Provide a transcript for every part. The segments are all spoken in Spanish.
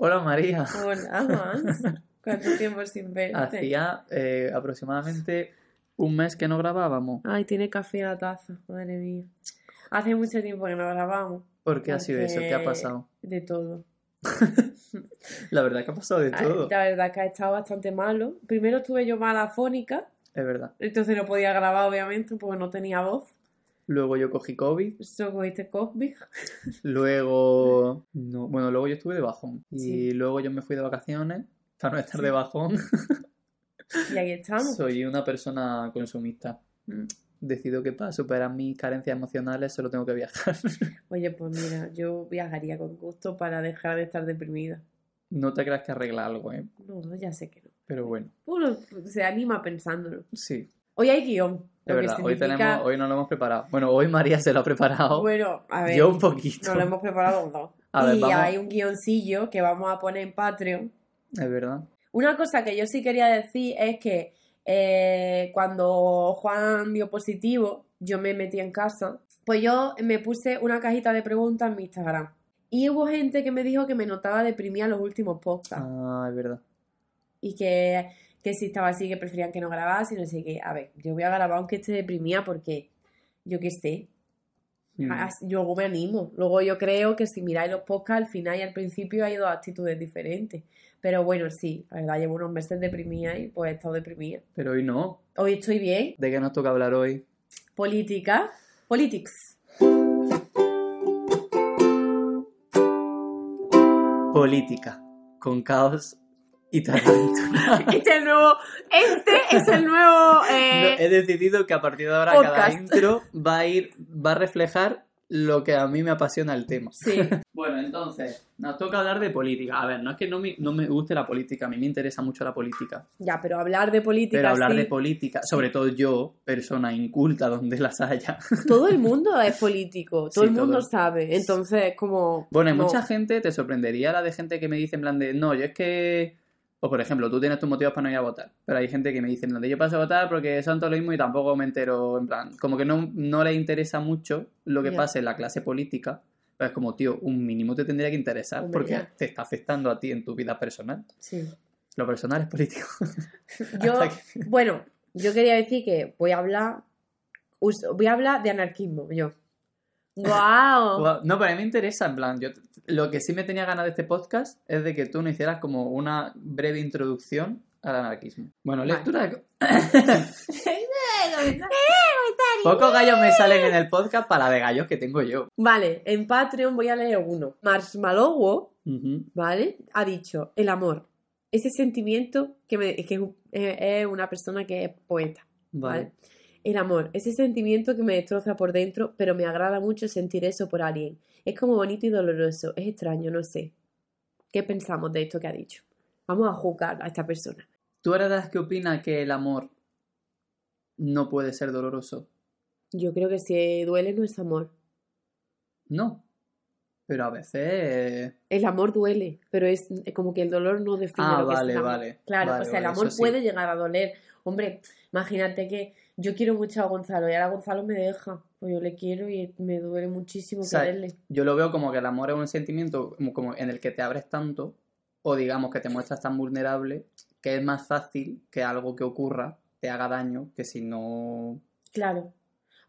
Hola María. Hola. ¿Cuánto tiempo sin verte? Hacía eh, aproximadamente un mes que no grabábamos. Ay, tiene café en la taza, madre mía. Hace mucho tiempo que no grabamos. ¿Por qué ha sido eso? ¿Qué ha pasado? De todo. La verdad que ha pasado de Ay, todo. La verdad que ha estado bastante malo. Primero estuve yo mala fónica, Es verdad. entonces no podía grabar, obviamente, porque no tenía voz. Luego yo cogí COVID. COVID. Luego. No, bueno, luego yo estuve de bajón. Y Sí. luego yo me fui de vacaciones para no estar de bajón. Y aquí estamos. Soy una persona consumista. Mm. Decido que para superar mis carencias emocionales solo tengo que viajar. Oye, pues mira, yo viajaría con gusto para dejar de estar deprimida. No te creas que arregla algo, ¿eh? No, no, ya sé que no. Pero bueno, Uno se anima pensándolo. sí. Hoy hay guion. Es verdad, hoy, significa... tenemos, hoy no lo hemos preparado. Bueno, hoy María se lo ha preparado. Bueno, a ver. yo un poquito. Nos lo hemos preparado dos. A ver, y vamos. hay un guioncillo que vamos a poner en Patreon. Es verdad. Una cosa que yo sí quería decir es que eh, cuando Juan dio positivo, yo me metí en casa, pues yo me puse una cajita de preguntas en mi Instagram. Y hubo gente que me dijo que me notaba deprimida en los últimos podcasts. Ah, es verdad. Y que, que si estaba así, que preferían que no grabase y no sé qué. A ver, yo voy a grabar aunque esté deprimida porque yo qué sé, Mm. Luego me animo. Luego yo creo que si miráis los podcasts, al final y al principio hay dos actitudes diferentes. Pero bueno, sí, la verdad, llevo unos meses deprimida y pues he estado deprimida. Pero hoy no. Hoy estoy bien. ¿De qué nos toca hablar hoy? Política. Politics. Política. Con caos y tarántula. Este es el nuevo. Este es el nuevo. eh, No, he decidido que a partir de ahora cada intro va a ir, va a reflejar lo que a mí me apasiona el tema. Sí. Bueno, entonces, nos toca hablar de política. A ver, no es que no me, no me guste la política, a mí me interesa mucho la política. Ya, pero hablar de política. Pero hablar sí, de política, sobre todo yo, persona inculta donde las haya. Todo el mundo es político. Todo Sí, el mundo todo. sabe. Entonces, como. Bueno, hay no. mucha gente, te sorprendería la de gente que me dice en plan de, no, yo es que... O por ejemplo, tú tienes tus motivos para no ir a votar, pero hay gente que me dice de, yo paso a votar porque son todo lo mismo y tampoco me entero, en plan, como que no, no le interesa mucho lo que Ya. pase en la clase política, pero es como, tío, un mínimo te tendría que interesar Hombre, porque ya. te está afectando a ti en tu vida personal. Sí. Lo personal es político. Yo, que- bueno, yo quería decir que voy a hablar, voy a hablar de anarquismo, yo. ¡Guau! Guau, No, pero a mí me interesa, en plan, yo lo que sí me tenía ganas de este podcast es de que tú nos hicieras como una breve introducción al anarquismo. Bueno, Vale. lectura de... Pocos gallos me salen en el podcast para la de gallos que tengo yo. Vale, en Patreon voy a leer uno. Marshmallow, Ujú. ¿vale? Ha dicho, el amor, ese sentimiento que, me, que es, un- es- es una persona que es poeta, ¿vale? Vale. El amor, ese sentimiento que me destroza por dentro, pero me agrada mucho sentir eso por alguien. Es como bonito y doloroso, es extraño, no sé. ¿Qué pensamos de esto que ha dicho? Vamos a juzgar a esta persona. ¿Tú eres de las que opina que el amor no puede ser doloroso? Yo creo que si duele no es amor. No. Pero a veces... El amor duele, pero es como que el dolor no define Ah, lo que vale, es el amor. vale. Claro, Vale, o sea, el amor sí. puede llegar a doler. Hombre, imagínate que yo quiero mucho a Gonzalo y ahora Gonzalo me deja. Pues yo le quiero y me duele muchísimo O sea, quererle. Yo lo veo como que el amor es un sentimiento como, como en el que te abres tanto, o digamos que te muestras tan vulnerable, que es más fácil que algo que ocurra te haga daño que si no... Claro.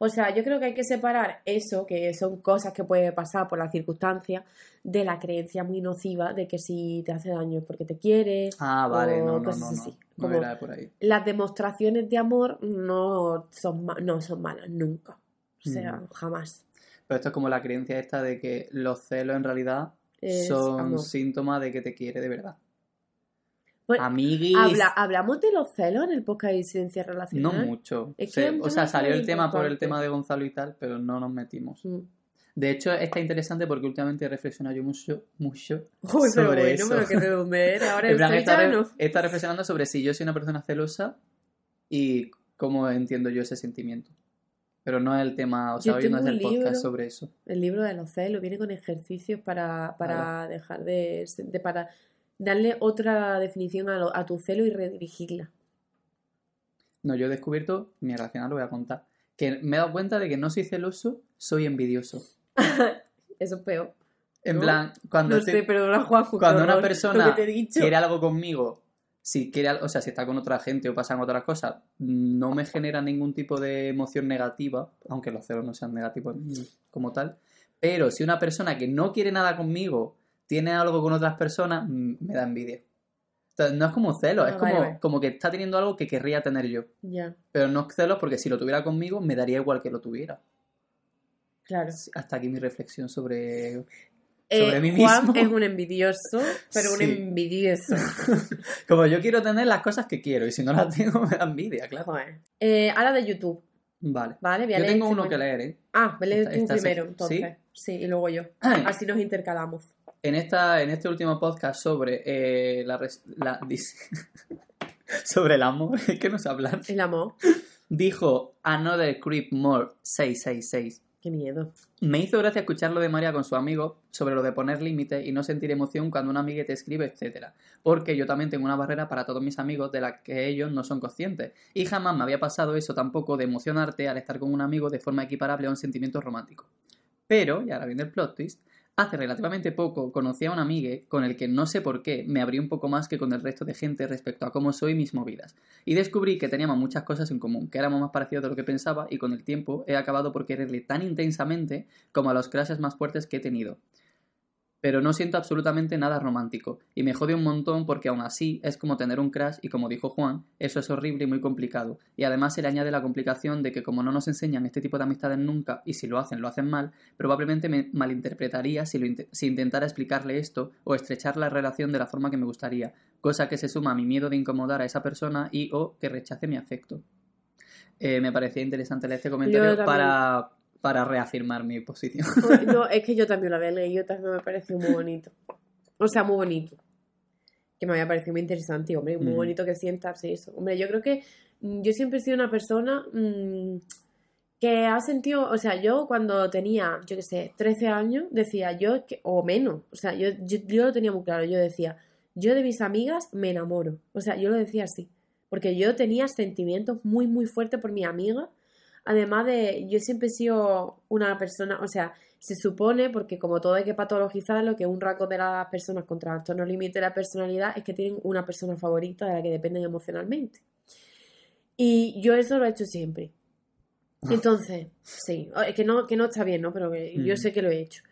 O sea, yo creo que hay que separar eso, que son cosas que puede pasar por las circunstancias, de la creencia muy nociva de que si te hace daño es porque te quiere. Ah, vale, O no, no, cosas no, no. así, No como- era por ahí. Las demostraciones de amor no son, no son malas nunca. O sea, Mm. jamás. Pero esto es como la creencia esta de que los celos en realidad Es son síntomas de que te quiere de verdad. Bueno, Amiguis, Habla, ¿Hablamos de los celos en el podcast de incidencia no relacional? mucho. Es que Se- es un o sea, salió el tema por el tema de Gonzalo y tal, pero no nos metimos. Mm. De hecho, está interesante porque últimamente he reflexionado yo mucho, mucho Uy, pero sobre bueno, eso. pero que ahora plan, re- estado reflexionando sobre si yo soy una persona celosa y cómo entiendo yo ese sentimiento. Pero no es el tema, o sea, hoy no es el podcast sobre eso. El libro de los celos viene con ejercicios para, para dejar de, de- para darle otra definición a, lo- a tu celo y redirigirla. No, yo he descubierto, mi relacional lo voy a contar, que me he dado cuenta de que no soy celoso, soy envidioso. Eso es peor. En ¿No? plan, cuando, No sé, perdona, Juanjo. cuando una persona quiere algo conmigo, si quiere, al- o sea, si está con otra gente o pasan otras cosas, no me genera ningún tipo de emoción negativa, aunque los celos no sean negativos como tal. Pero si una persona que no quiere nada conmigo tiene algo con otras personas, mm, me da envidia. Entonces, no es como celos, Ah, es vale, como, vale. como que está teniendo algo que querría tener yo. Ya, Pero no es celos porque si lo tuviera conmigo, me daría igual que lo tuviera. claro. Hasta aquí mi reflexión sobre Eh, sobre mí Juan mismo. es un envidioso, pero un envidioso. Como yo quiero tener las cosas que quiero y si no las tengo me da envidia, claro. Joder. Eh, ahora de YouTube, Vale. ¿vale? Voy a Yo leer tengo este uno que leer, ¿eh? Ah, lee tú primero, entonces. ¿Sí? y luego yo. Así nos intercalamos. En, esta, en este último podcast sobre eh, la, res- la sobre el amor, es que no sé hablar, El amor. dijo Another Creep More 666. Qué miedo. Me hizo gracia escuchar lo de María con su amigo sobre lo de poner límites y no sentir emoción cuando una amiga te escribe, etcétera. Porque yo también tengo una barrera para todos mis amigos de la que ellos no son conscientes. Y jamás me había pasado eso tampoco de emocionarte al estar con un amigo de forma equiparable a un sentimiento romántico. Pero, y ahora viene el plot twist, hace relativamente poco conocí a un amigue con el que no sé por qué me abrí un poco más que con el resto de gente respecto a cómo soy mis movidas. Y descubrí que teníamos muchas cosas en común, que éramos más parecidos de lo que pensaba y con el tiempo he acabado por quererle tan intensamente como a los crashes más fuertes que he tenido. Pero no siento absolutamente nada romántico, y me jode un montón porque aún así es como tener un crash y como dijo Juan, eso es horrible y muy complicado. Y además se le añade la complicación de que como no nos enseñan este tipo de amistades nunca, y si lo hacen, lo hacen mal, probablemente me malinterpretaría si, lo si intentara explicarle esto o estrechar la relación de la forma que me gustaría, cosa que se suma a mi miedo de incomodar a esa persona y o que rechace mi afecto. Eh, me parecía interesante leer este comentario para, para reafirmar mi posición. No, es que yo también lo había leído, también me pareció muy bonito. O sea, muy bonito. Que me había parecido muy interesante y, hombre, muy Mm. bonito que sientas eso. Hombre, yo creo que mm, yo siempre he sido una persona mm, que ha sentido, o sea, yo cuando tenía, yo qué sé, 13 años, decía yo, que- o menos, o sea, yo, yo, yo lo tenía muy claro, yo decía, yo de mis amigas me enamoro. O sea, yo lo decía así. Porque yo tenía sentimientos muy, muy fuertes por mi amiga. Además de, yo siempre he sido una persona, o sea, se supone, porque como todo hay que patologizarlo, que un rasgo de las personas con trastorno límite de la personalidad es que tienen una persona favorita de la que dependen emocionalmente. Y yo eso lo he hecho siempre. Entonces, sí, es que no, que no está bien, ¿no? Pero que yo Mm. sé que lo he hecho.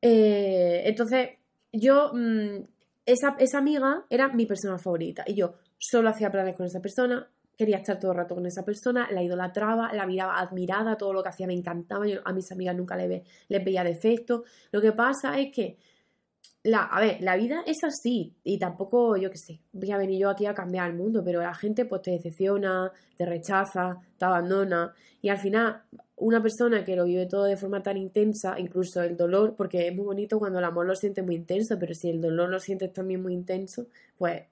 Eh, entonces, yo, mm, esa, esa amiga era mi persona favorita y yo solo hacía planes con esa persona, quería estar todo el rato con esa persona, la idolatraba, la miraba admirada, todo lo que hacía me encantaba, yo a mis amigas nunca les, ve- les veía defectos. Lo que pasa es que, la, a ver, la vida es así y tampoco, yo qué sé, voy a venir yo aquí a cambiar el mundo, pero la gente pues te decepciona, te rechaza, te abandona y al final una persona que lo vive todo de forma tan intensa, incluso el dolor, porque es muy bonito cuando el amor lo sientes muy intenso, pero si el dolor lo sientes también muy intenso, pues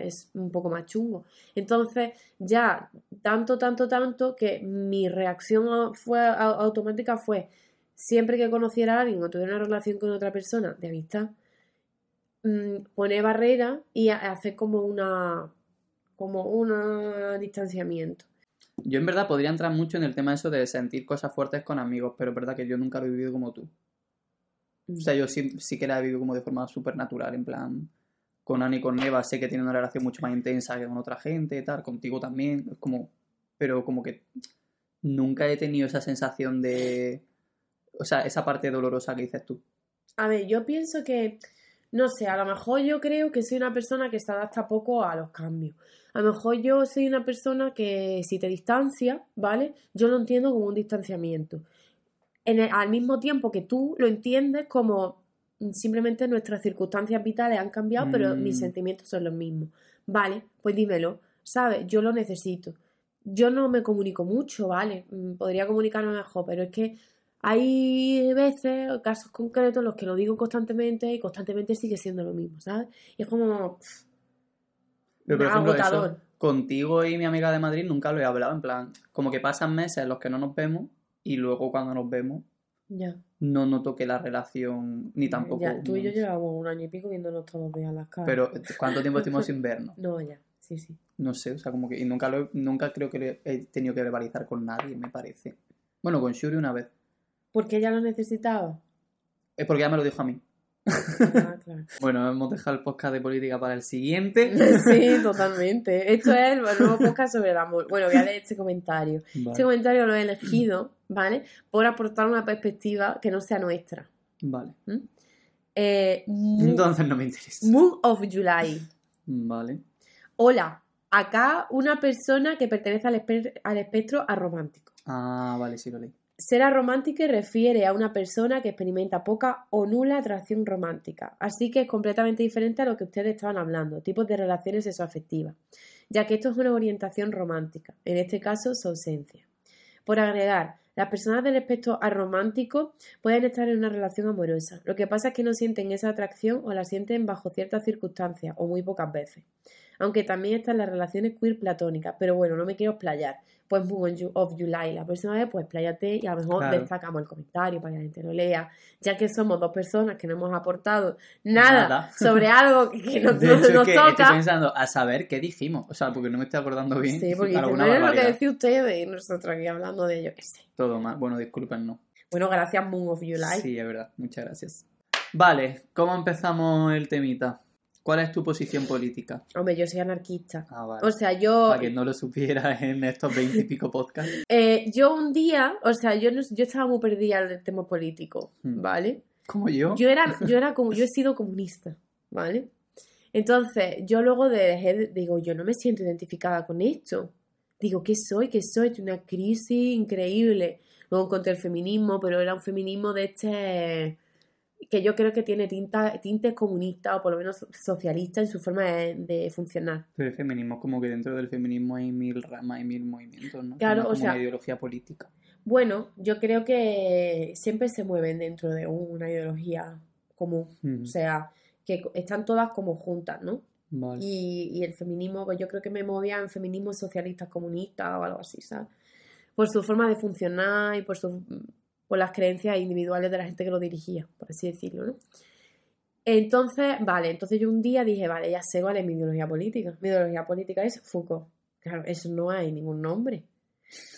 es un poco más chungo. Entonces, ya tanto, tanto, tanto que mi reacción fue automática fue siempre que conociera a alguien o tuviera una relación con otra persona de amistad, mm, poner barreras y hacer como una como un distanciamiento. Yo en verdad podría entrar mucho en el tema eso de sentir cosas fuertes con amigos, pero es verdad que yo nunca lo he vivido como tú. O sea, yo sí, sí que la he vivido como de forma súper natural, en plan, con Ani y con Eva sé que tienen una relación mucho más intensa que con otra gente, tal, contigo también, es como, pero como que nunca he tenido esa sensación de, o sea, esa parte dolorosa que dices tú. A ver, yo pienso que, no sé, a lo mejor yo creo que soy una persona que se adapta poco a los cambios. A lo mejor yo soy una persona que si te distancia, ¿vale? Yo lo entiendo como un distanciamiento. En el- al mismo tiempo que tú lo entiendes como mm, simplemente nuestras circunstancias vitales han cambiado, pero Mm. mis sentimientos son los mismos. Vale, pues dímelo, ¿sabes? Yo lo necesito. Yo no me comunico mucho, ¿vale? Mm, Podría comunicarme mejor, pero es que hay veces, casos concretos, en los que lo digo constantemente y constantemente sigue siendo lo mismo, ¿sabes? Y es como Pero, por ejemplo, eso, contigo y mi amiga de Madrid nunca lo he hablado, en plan, como que pasan meses en los que no nos vemos y luego cuando nos vemos Ya, no noto que la relación ni tampoco... ya. Tú y yo llevamos un año y pico viéndonos todos los días las caras. Pero ¿cuánto tiempo estuvimos sin vernos? No, ya, sí, sí. No sé, o sea, como que... Y nunca, lo he- nunca creo que lo he tenido que verbalizar con nadie, me parece. Bueno, con Shuri una vez. Porque ella lo necesitaba. Es porque ella me lo dijo a mí. Ah, claro. Bueno, hemos dejado el podcast de política para el siguiente. Sí, totalmente. Esto es el nuevo podcast sobre el amor. Bueno, voy a leer este comentario. Este Vale. comentario lo he elegido, ¿vale? Por aportar una perspectiva que no sea nuestra. Vale. Eh, Moon, Entonces no me interesa. Moon of July. Vale. Hola, acá una persona que pertenece al, espe- al espectro aromántico. Ah, vale, sí lo leí. Ser aromántico refiere a una persona que experimenta poca o nula atracción romántica, así que es completamente diferente a lo que ustedes estaban hablando, tipos de relaciones sexoafectivas, ya que esto es una orientación romántica, en este caso su ausencia. Por agregar, las personas del espectro aromántico pueden estar en una relación amorosa, lo que pasa es que no sienten esa atracción o la sienten bajo ciertas circunstancias o muy pocas veces. Aunque también están las relaciones queer platónicas, pero bueno, no me quiero explayar. Pues Moon of July, la próxima vez pues expláyate y a lo mejor Claro. destacamos el comentario para que la gente lo lea, ya que somos dos personas que no hemos aportado nada, Nada. sobre algo que, nos, De hecho, nos es que toca. estoy pensando a saber qué dijimos. O sea, porque no me estoy acordando bien. Sí, porque no es lo que decía usted y nosotros aquí hablando de ello, que sé. Todo mal. Bueno, disculpen, no. Bueno, gracias Moon of July. Sí, es verdad. Muchas gracias. Vale, ¿cómo empezamos el temita? ¿Cuál es tu posición política? Hombre, yo soy anarquista. Ah, vale. O sea, yo, Para que no lo supieras en estos veintipico podcasts. eh, yo un día, o sea, yo, no, yo estaba muy perdida en el tema político, Hmm. ¿vale? Como yo. Yo era, yo era como, yo he sido comunista, ¿vale? Entonces, yo luego de dejé, de- digo, yo no me siento identificada con esto. Digo, ¿qué soy? ¿Qué soy? Es una crisis increíble. Luego encontré el feminismo, pero era un feminismo de este que yo creo que tiene tinta, tintes comunistas o por lo menos socialista en su forma de, de funcionar. Pero el feminismo, como que dentro del feminismo hay mil ramas y mil movimientos, ¿no? Claro, No o es como sea- una ideología política. Bueno, yo creo que siempre se mueven dentro de una ideología común. O sea, que están todas como juntas, ¿no? Vale. Y, y el feminismo, pues yo creo que me movía en feminismo socialista comunista o algo así, ¿sabes? Por su forma de funcionar y por, su, por las creencias individuales de la gente que lo dirigía, por así decirlo, ¿no? Entonces, vale, entonces yo un día dije, vale, ya sé cuál es mi ideología política. Mi ideología política es Foucault. Claro, eso no hay ningún nombre.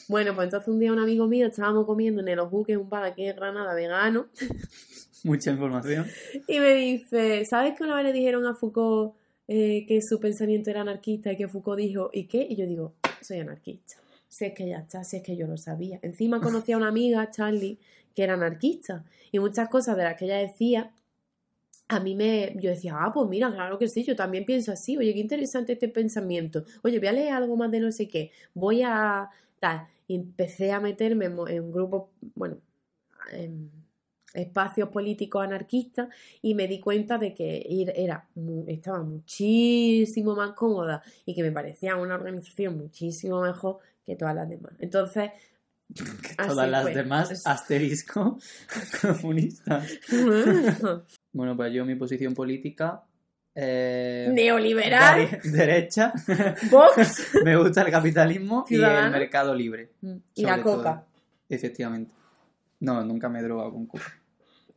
Bueno, pues entonces un día un amigo mío estábamos comiendo en el Ojú, que es un bar aquí en Granada vegano, Mucha información. y me dice, ¿sabes que una vez le dijeron a Foucault eh, que su pensamiento era anarquista y que Foucault dijo, ¿y qué? Y yo digo, soy anarquista. Si es que ya está, si es que yo lo sabía. Encima conocí a una amiga, Charlie, que era anarquista. Y muchas cosas de las que ella decía, a mí me... Yo decía, ah, pues mira, claro que sí, yo también pienso así. Oye, qué interesante este pensamiento. Oye, voy a leer algo más de no sé qué. Voy a... tal. Y empecé a meterme en, grupos, bueno, en espacios políticos anarquistas y me di cuenta de que ir- era, estaba muchísimo más cómoda y que me parecía una organización muchísimo mejor que todas las demás. Entonces, así Todas las fue. demás, asterisco, comunistas. Bueno, pues yo mi posición política... eh, Neoliberal, dere- derecha. Vox Me gusta el capitalismo y el mercado libre. y la todo. coca. Efectivamente. No, nunca me he drogado con coca.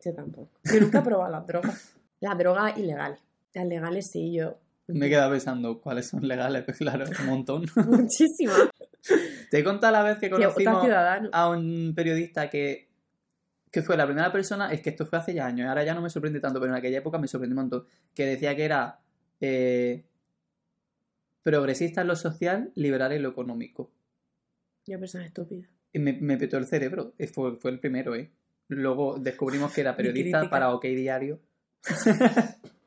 Yo tampoco. Yo nunca he probado las drogas. Las drogas ilegales. Las legales sí, yo. Me he quedado pensando cuáles son legales, pues claro, un montón. Muchísimas. Te he contado la vez que conocimos a un periodista que, que fue la primera persona, es que esto fue hace ya años, ahora ya no me sorprende tanto, pero en aquella época me sorprendió un montón, que decía que era eh, progresista en lo social, liberal en lo económico. Yo persona estúpida. Y me, me petó el cerebro, Eh, fue, fue el primero, ¿eh? Luego descubrimos que era periodista para OK Diario.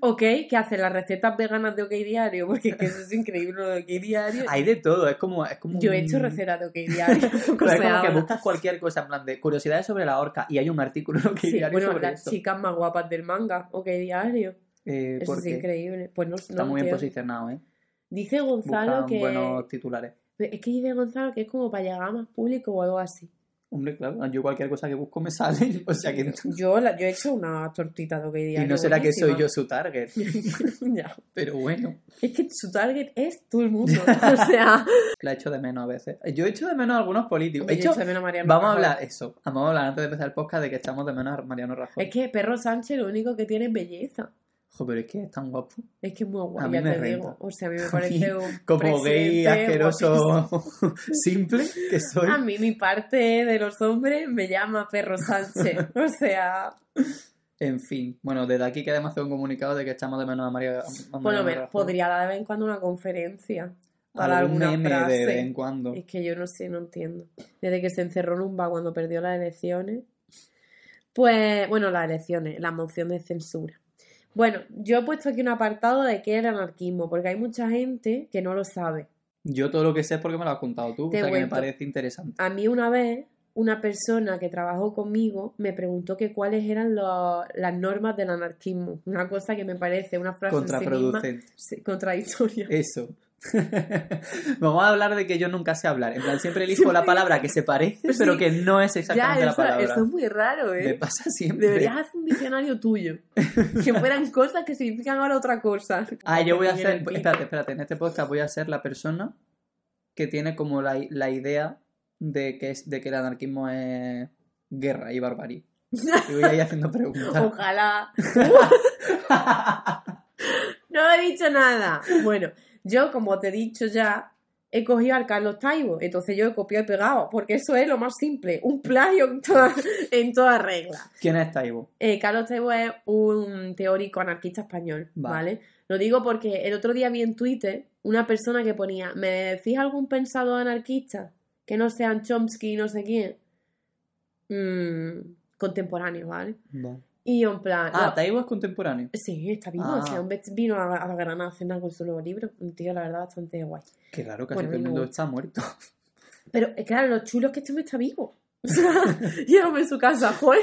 Ok, que hace las recetas veganas de OK Diario, porque es que eso es increíble lo de OK Diario. Hay de todo, es como... Es como Yo he hecho recetas de OK Diario. Es como que buscas cualquier cosa, en plan de curiosidades sobre la horca y hay un artículo en OK Sí, Diario bueno, sobre las chicas más guapas del manga, OK Diario. Eh, Eso es increíble. Pues no, está no muy bien posicionado, ¿eh? Dice Gonzalo Buscan que. buenos titulares. Es que dice Gonzalo que es como para llegar a más público o algo así. Hombre, claro, yo cualquier cosa que busco me sale. O sea que. Yo, la, yo he hecho una tortita de OK Diario. Y no será que soy yo su target. ya. Pero bueno, Es que su target es todo el mundo. o sea. la echo de menos a veces. Yo echo de menos a algunos políticos. Yo hecho, echo de menos a Mariano vamos a hablar eso. Vamos a hablar antes de empezar el podcast de que echamos de menos a Mariano Rajoy. Es que Perro Sánchez lo único que tiene es belleza. Ojo, pero es que es tan guapo. Es que es muy A mí ya me te renta. digo. O sea, a mí me parece mí, un Como gay, asqueroso, simple que soy. A mí mi parte de los hombres me llama Perro Sánchez. O sea, En fin, bueno, desde aquí queremos hacer un comunicado de que echamos de menos a María. a María Bueno, me, Rajoy. podría dar de vez en cuando una conferencia para Algún alguna meme frase. de vez en cuando. Es que yo no sé, no entiendo. Desde que se encerró bar cuando perdió las elecciones. Pues, bueno, las elecciones, la moción de censura. Bueno, yo he puesto aquí un apartado de qué es el anarquismo, porque hay mucha gente que no lo sabe. Yo todo lo que sé es porque me lo has contado tú, Te o sea que me parece interesante. A mí una vez, una persona que trabajó conmigo me preguntó que cuáles eran lo- las normas del anarquismo. Una cosa que me parece una frase en sí misma Contraproducente. sí, contradictoria. Eso. Vamos a hablar de que yo nunca sé hablar. En plan, siempre elijo la palabra que se parece, Sí. pero que no es Ya, exactamente la palabra. eso es muy raro, ¿eh? Me pasa siempre. Deberías hacer un diccionario tuyo. que fueran cosas que significan ahora otra cosa. Ah, yo voy a el Espérate, espérate. En este podcast voy a ser la persona que tiene como la, la idea de que, es, de que el anarquismo es guerra y barbarie. Y voy a ir haciendo preguntas. Ojalá. No he dicho nada. Bueno, yo, como te he dicho ya, he cogido al Carlos Taibo. Entonces yo he copiado y pegado. Porque eso es lo más simple. Un plagio en toda, en toda regla. ¿Quién es Taibo? Eh, Carlos Taibo es un teórico anarquista español, Vale. ¿vale? Lo digo porque el otro día vi en Twitter una persona que ponía, ¿me decís algún pensador anarquista? Que no sean Chomsky y no sé quién. Mm, contemporáneo, ¿vale? Y yo en plan... Ah, no, Taibo es contemporáneo. Sí, está vivo. Ah. O sea, un vez vino a, a Granada a cenar con su nuevo libro. Un tío, la verdad, bastante guay. Qué raro, casi Bueno, todo el mundo está muerto. Pero, eh, claro, lo chulo es que este hombre está vivo. O sea, llévame en su casa, joder.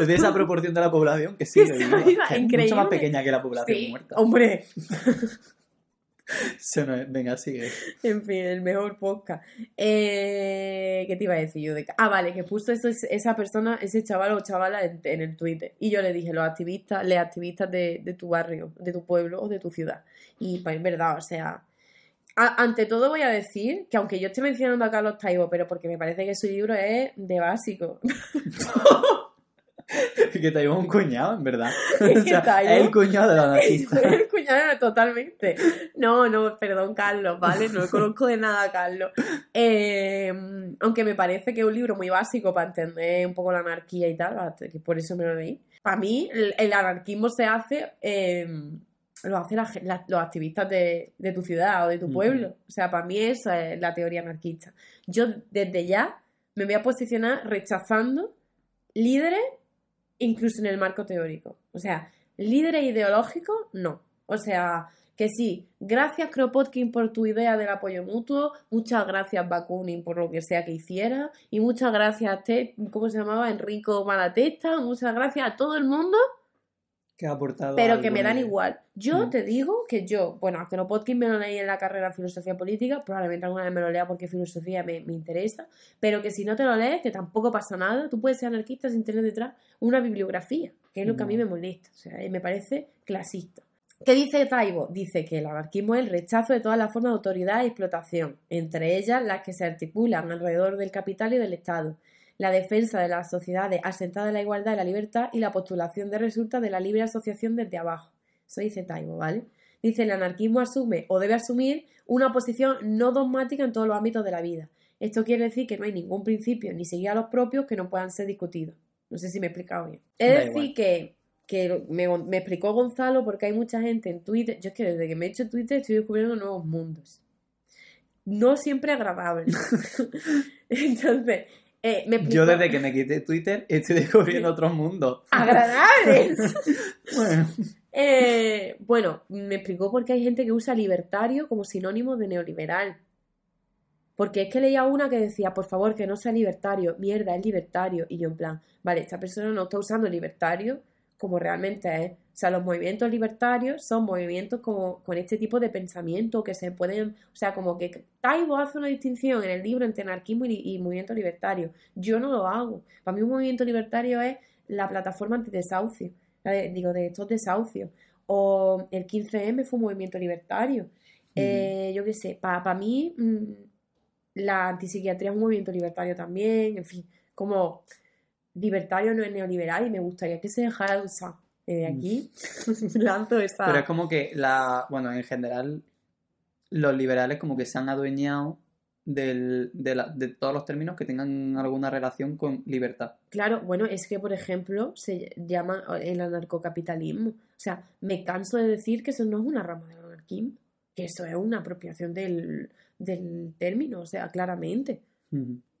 Es de esa proporción de la población que viva, viva, que es mucho más pequeña que la población Sí, muerta. hombre. No es- Venga, sigue. En fin, el mejor podcast. Eh, ¿Qué te iba a decir yo? De... Ah, vale, que puso eso, esa persona, ese chaval o chavala en, en el Twitter. Y yo le dije, los activistas, les activistas de, de tu barrio, de tu pueblo o de tu ciudad. Y pues es verdad, o sea... a- ante todo voy a decir que aunque yo esté mencionando a Carlos Taibo, pero porque me parece que su libro es de básico. Que Taibo es un cuñado, en verdad. Es O sea, Taibo- es el cuñado del anarquista. El cuñado totalmente. No, no, perdón, Carlos, ¿vale? No conozco de nada a Carlos. Eh, aunque me parece que es un libro muy básico para entender un poco la anarquía y tal, que por eso me lo leí. Para mí, el, el anarquismo se hace, eh, lo hacen la la- los activistas de, de tu ciudad o de tu pueblo. O sea, para mí esa es la teoría anarquista. Yo desde ya me voy a posicionar rechazando líderes incluso en el marco teórico. O sea, líderes ideológicos, no. O sea, que sí, gracias Kropotkin por tu idea del apoyo mutuo, muchas gracias Bakunin por lo que sea que hiciera, y muchas gracias, Te- ¿cómo se llamaba? Enrico Malatesta, muchas gracias a todo el mundo, Que ha aportado pero que me dan igual. Yo Mm. te digo que yo, bueno, a Kropotkin me lo leí en la carrera de filosofía política, probablemente alguna vez me lo lea porque filosofía me, me interesa, pero que si no te lo lees, que tampoco pasa nada, tú puedes ser anarquista sin tener detrás una bibliografía, que es lo que a mí No. me molesta, o sea, me parece clasista. ¿Qué dice Taibo? Dice que el anarquismo es el rechazo de todas las formas de autoridad y explotación, entre ellas las que se articulan alrededor del capital y del Estado, la defensa de las sociedades asentadas en la igualdad y la libertad y la postulación de resultas de la libre asociación desde abajo. Eso dice Taibo, ¿vale? Dice, el anarquismo asume o debe asumir una posición no dogmática en todos los ámbitos de la vida. Esto quiere decir que no hay ningún principio ni siquiera los propios que no puedan ser discutidos. No sé si me he explicado bien. Es Da decir, igual. que, que me, me explicó Gonzalo porque hay mucha gente en Twitter. Yo es que desde que me he hecho Twitter estoy descubriendo nuevos mundos. No siempre agradables. Entonces, eh, me. Yo desde que me quité Twitter estoy descubriendo otros mundos. ¡Agradables! Bueno, Eh, bueno, me explicó por qué hay gente que usa libertario como sinónimo de neoliberal. Porque es que leía una que decía, por favor, que no sea libertario. Mierda, es libertario. Y yo en plan, vale, esta persona no está usando libertario como realmente es. O sea, los movimientos libertarios son movimientos como con este tipo de pensamiento que se pueden, o sea, como que Taibo hace una distinción en el libro entre anarquismo y, y movimiento libertario. Yo no lo hago. Para mí un movimiento libertario es la plataforma antidesahucio, digo, de estos desahucios. O el 15M fue un movimiento libertario. Eh, yo qué sé, para mí mm, la antipsiquiatría es un movimiento libertario también, en fin, como libertario no es neoliberal y me gustaría que se dejara de usar. Desde Mm. aquí lanzo esta... pero es como que la. Bueno, en general, los liberales como que se han adueñado del- de, la- de todos los términos que tengan alguna relación con libertad. Claro, bueno, es que, por ejemplo, se llama el anarcocapitalismo. O sea, me canso de decir que eso no es una rama del anarquismo, que eso es una apropiación del, del término, o sea, claramente.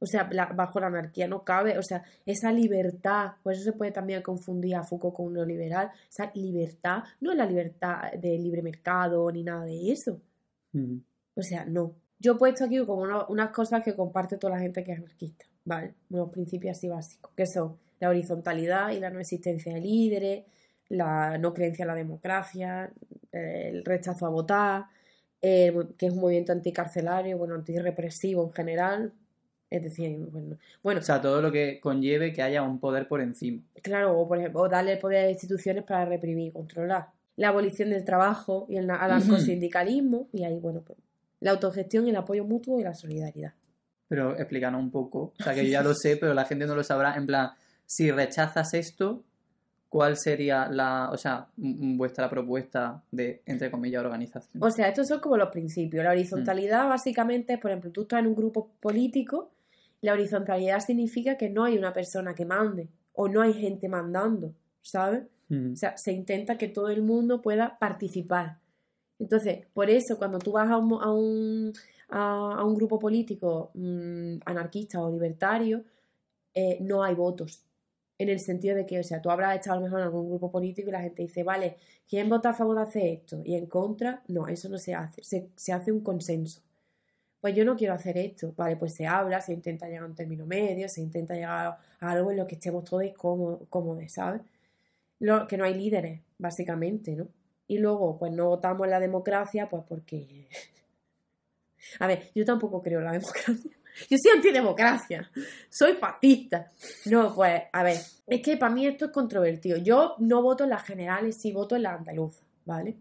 O sea, la- bajo la anarquía no cabe, o sea, esa libertad, por eso se puede también confundir a Foucault con un neoliberal, esa libertad no es la libertad de libre mercado ni nada de eso. O sea, no. Yo he puesto aquí como una- unas cosas que comparte toda la gente que es anarquista, ¿vale? Unos principios así básicos, que son la horizontalidad y la no existencia de líderes, la no creencia en la democracia, el rechazo a votar, que es un movimiento anticarcelario, bueno, antirrepresivo en general. Es decir, bueno, bueno, O sea, todo lo que conlleve que haya un poder por encima. Claro, o por ejemplo, o darle poder a las instituciones para reprimir y controlar. La abolición del trabajo y el na- anarcosindicalismo, y ahí, bueno, pues, la autogestión, el apoyo mutuo y la solidaridad. Pero explícanos un poco. O sea, que yo ya lo sé, pero la gente no lo sabrá. En plan, si rechazas esto, ¿cuál sería la, o sea, vuestra propuesta de, entre comillas, organización? O sea, estos son como los principios. La horizontalidad básicamente es, por ejemplo, tú estás en un grupo político, la horizontalidad significa que no hay una persona que mande o no hay gente mandando, ¿sabes? Ujú. O sea, se intenta que todo el mundo pueda participar. Entonces, por eso, cuando tú vas a un, a un, a, a un grupo político mm, anarquista o libertario, eh, no hay votos. En el sentido de que, o sea, tú habrás estado a lo mejor en algún grupo político y la gente dice, vale, ¿quién vota a favor de hacer esto? Y en contra, no, eso no se hace. Se, se hace un consenso. Pues yo no quiero hacer esto. Vale, pues se habla, se intenta llegar a un término medio, se intenta llegar a algo en lo que estemos todos cómodos, cómodos, ¿sabes? Lo, que no hay líderes, básicamente, ¿no? Y luego, pues no votamos la democracia, pues porque... A ver, yo tampoco creo en la democracia. Yo soy antidemocracia. Soy fascista. No, pues, a ver, es que para mí esto es controvertido. Yo no voto en las generales, sí voto en las andaluzas, ¿vale?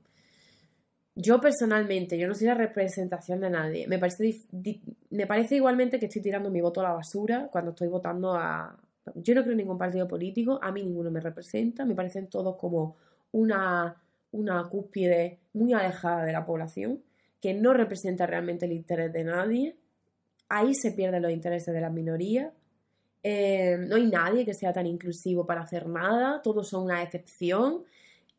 Yo personalmente, yo no soy la representación de nadie. Me parece, me parece igualmente que estoy tirando mi voto a la basura cuando estoy votando a... Yo no creo en ningún partido político, a mí ninguno me representa, me parecen todos como una, una cúspide muy alejada de la población, que no representa realmente el interés de nadie. Ahí se pierden los intereses de las minorías. Eh, no hay nadie que sea tan inclusivo para hacer nada, todos son una excepción.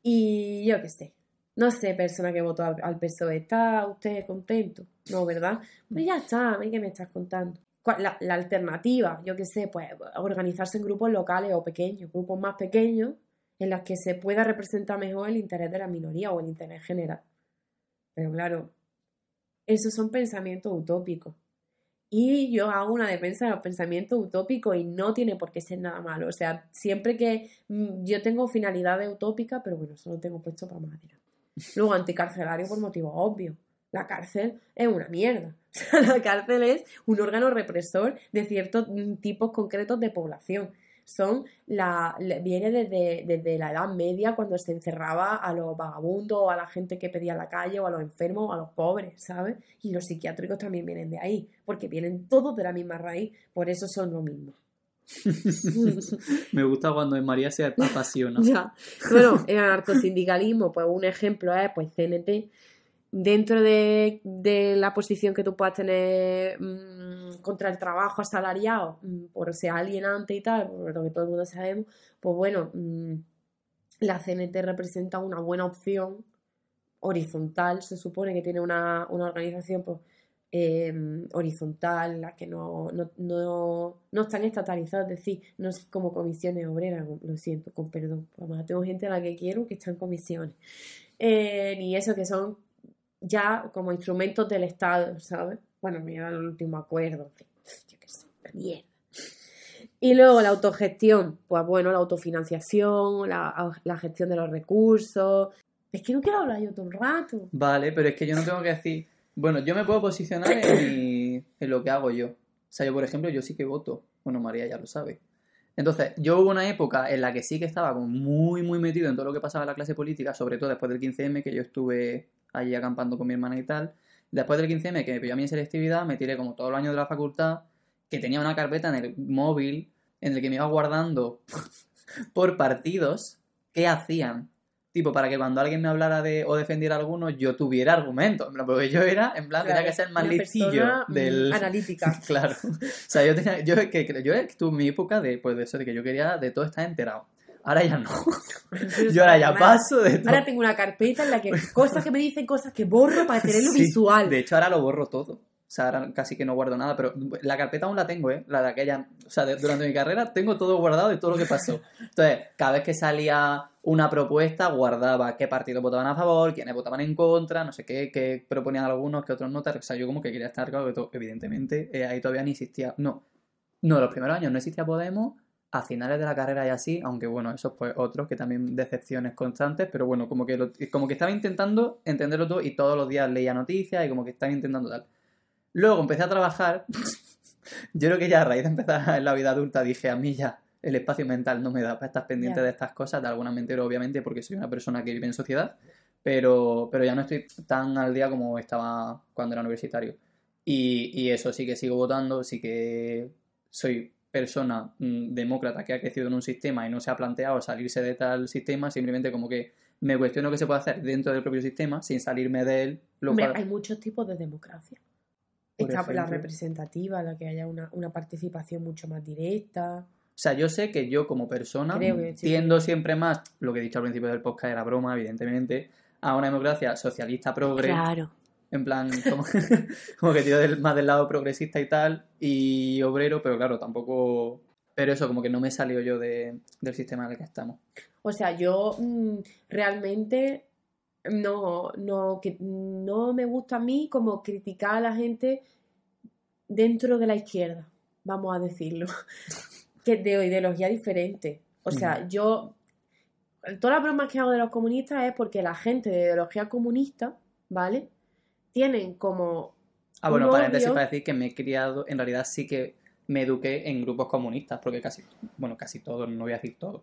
Y yo qué sé, no sé, persona que votó al, PSOE, ¿está usted contento? No, ¿verdad? Pues ya está, a mí qué me estás contando. ¿Cuál- La, alternativa, yo qué sé, pues organizarse en grupos locales o pequeños, grupos más pequeños, en los que se pueda representar mejor el interés de la minoría o el interés general. Pero claro, esos son pensamientos utópicos. Y yo hago una defensa de los pensamientos utópicos y no tiene por qué ser nada malo. O sea, siempre que mm, yo tengo finalidades utópicas, pero bueno, eso lo tengo puesto para madera. Luego, anticarcelario por motivos obvios. La cárcel es una mierda. O sea, la cárcel es un órgano represor de ciertos mm, tipos concretos de población. Son la, viene desde, desde la Edad Media cuando se encerraba a los vagabundos o a la gente que pedía en la calle o a los enfermos o a los pobres, ¿sabes? Y los psiquiátricos también vienen de ahí, porque vienen todos de la misma raíz, por eso son lo mismo. Me gusta cuando en María se apasiona. Ya. Bueno, el anarcosindicalismo, pues un ejemplo es pues CNT. Dentro de, de la posición que tú puedas tener mm, contra el trabajo asalariado, mm, por ser alienante y tal, por lo que todo el mundo sabemos, pues bueno, mm, la CNT representa una buena opción horizontal, se supone que tiene una, una organización pues, eh, horizontal, la que no, no, no, no están estatalizadas, es decir, no es como comisiones obreras, lo siento, con perdón, además tengo gente a la que quiero que está en comisiones, Eh, ni eso que son ya como instrumentos del Estado, ¿sabes? Bueno, mira el último acuerdo, en fin, yo qué sé, mierda. Y luego la autogestión, pues bueno, la autofinanciación, la, la gestión de los recursos. Es que no quiero hablar yo todo el rato. Vale, pero es que yo no tengo que decir. Bueno, yo me puedo posicionar en, en lo que hago yo. O sea, yo, por ejemplo, yo sí que voto. Bueno, María ya lo sabe. Entonces, yo hubo una época en la que sí que estaba como muy, muy metido en todo lo que pasaba en la clase política, sobre todo después del 15M, que yo estuve allí acampando con mi hermana y tal. Después del 15M, que me pilló a mí en selectividad, me tiré como todos los años de la facultad, que tenía una carpeta en el móvil en el que me iba guardando por partidos qué hacían tipo, para que cuando alguien me hablara de o defendiera alguno, yo tuviera argumentos. Porque yo era, en plan, tenía Claro, que ser más listillo mm, del. analítica. claro. O sea, yo tenía, yo, que, yo tuve mi época de, pues, de eso, de que yo quería de todo estar enterado. Ahora ya no. Yo ahora ya paso de todo. Ahora tengo una carpeta en la que cosas que me dicen, cosas que borro para tenerlo Sí, visual. De hecho, ahora lo borro todo. O sea, ahora casi que no guardo nada, pero la carpeta aún la tengo, ¿eh? La de aquella. O sea, durante mi carrera tengo todo guardado de todo lo que pasó. Entonces, cada vez que salía una propuesta, guardaba qué partidos votaban a favor, quiénes votaban en contra, no sé qué, qué proponían algunos, qué otros no. O sea, yo como que quería estar claro que todo, evidentemente, eh, ahí todavía ni existía. No. No, los primeros años no existía Podemos. A finales de la carrera y así, aunque bueno, esos pues otros que también decepciones constantes, pero bueno, como que, lo- como que estaba intentando entenderlo todo y todos los días leía noticias y como que estaba intentando tal. Luego empecé a trabajar. Yo creo que ya a raíz de empezar en la vida adulta dije, a mí ya el espacio mental no me da para estar pendiente de estas cosas, de alguna me entero obviamente porque soy una persona que vive en sociedad, pero, pero ya no estoy tan al día como estaba cuando era universitario. Y, y eso sí que sigo votando, sí que soy persona mm, demócrata que ha crecido en un sistema y no se ha planteado salirse de tal sistema, simplemente como que me cuestiono qué se puede hacer dentro del propio sistema sin salirme de él. Lo Hombre, cual- hay muchos tipos de democracia. Está la representativa, la que haya una, una participación mucho más directa. O sea, yo sé que yo como persona Creo que sí. tiendo siempre más, lo que he dicho al principio del podcast era broma, evidentemente, a una democracia socialista progre, Claro. en plan, como, como que tiro del- más del lado progresista y tal, y obrero, pero claro, tampoco... Pero eso, como que no me salió yo de- del sistema en el que estamos. O sea, yo mm, realmente no, no, que no me gusta a mí como criticar a la gente dentro de la izquierda, vamos a decirlo, que de ideología diferente. O sea, yo, todas las bromas que hago de los comunistas es porque la gente de ideología comunista, ¿vale? Tienen como Ah, bueno, paréntesis para decir que me he criado, en realidad sí que me eduqué en grupos comunistas, porque casi, bueno, casi todos, no voy a decir todos,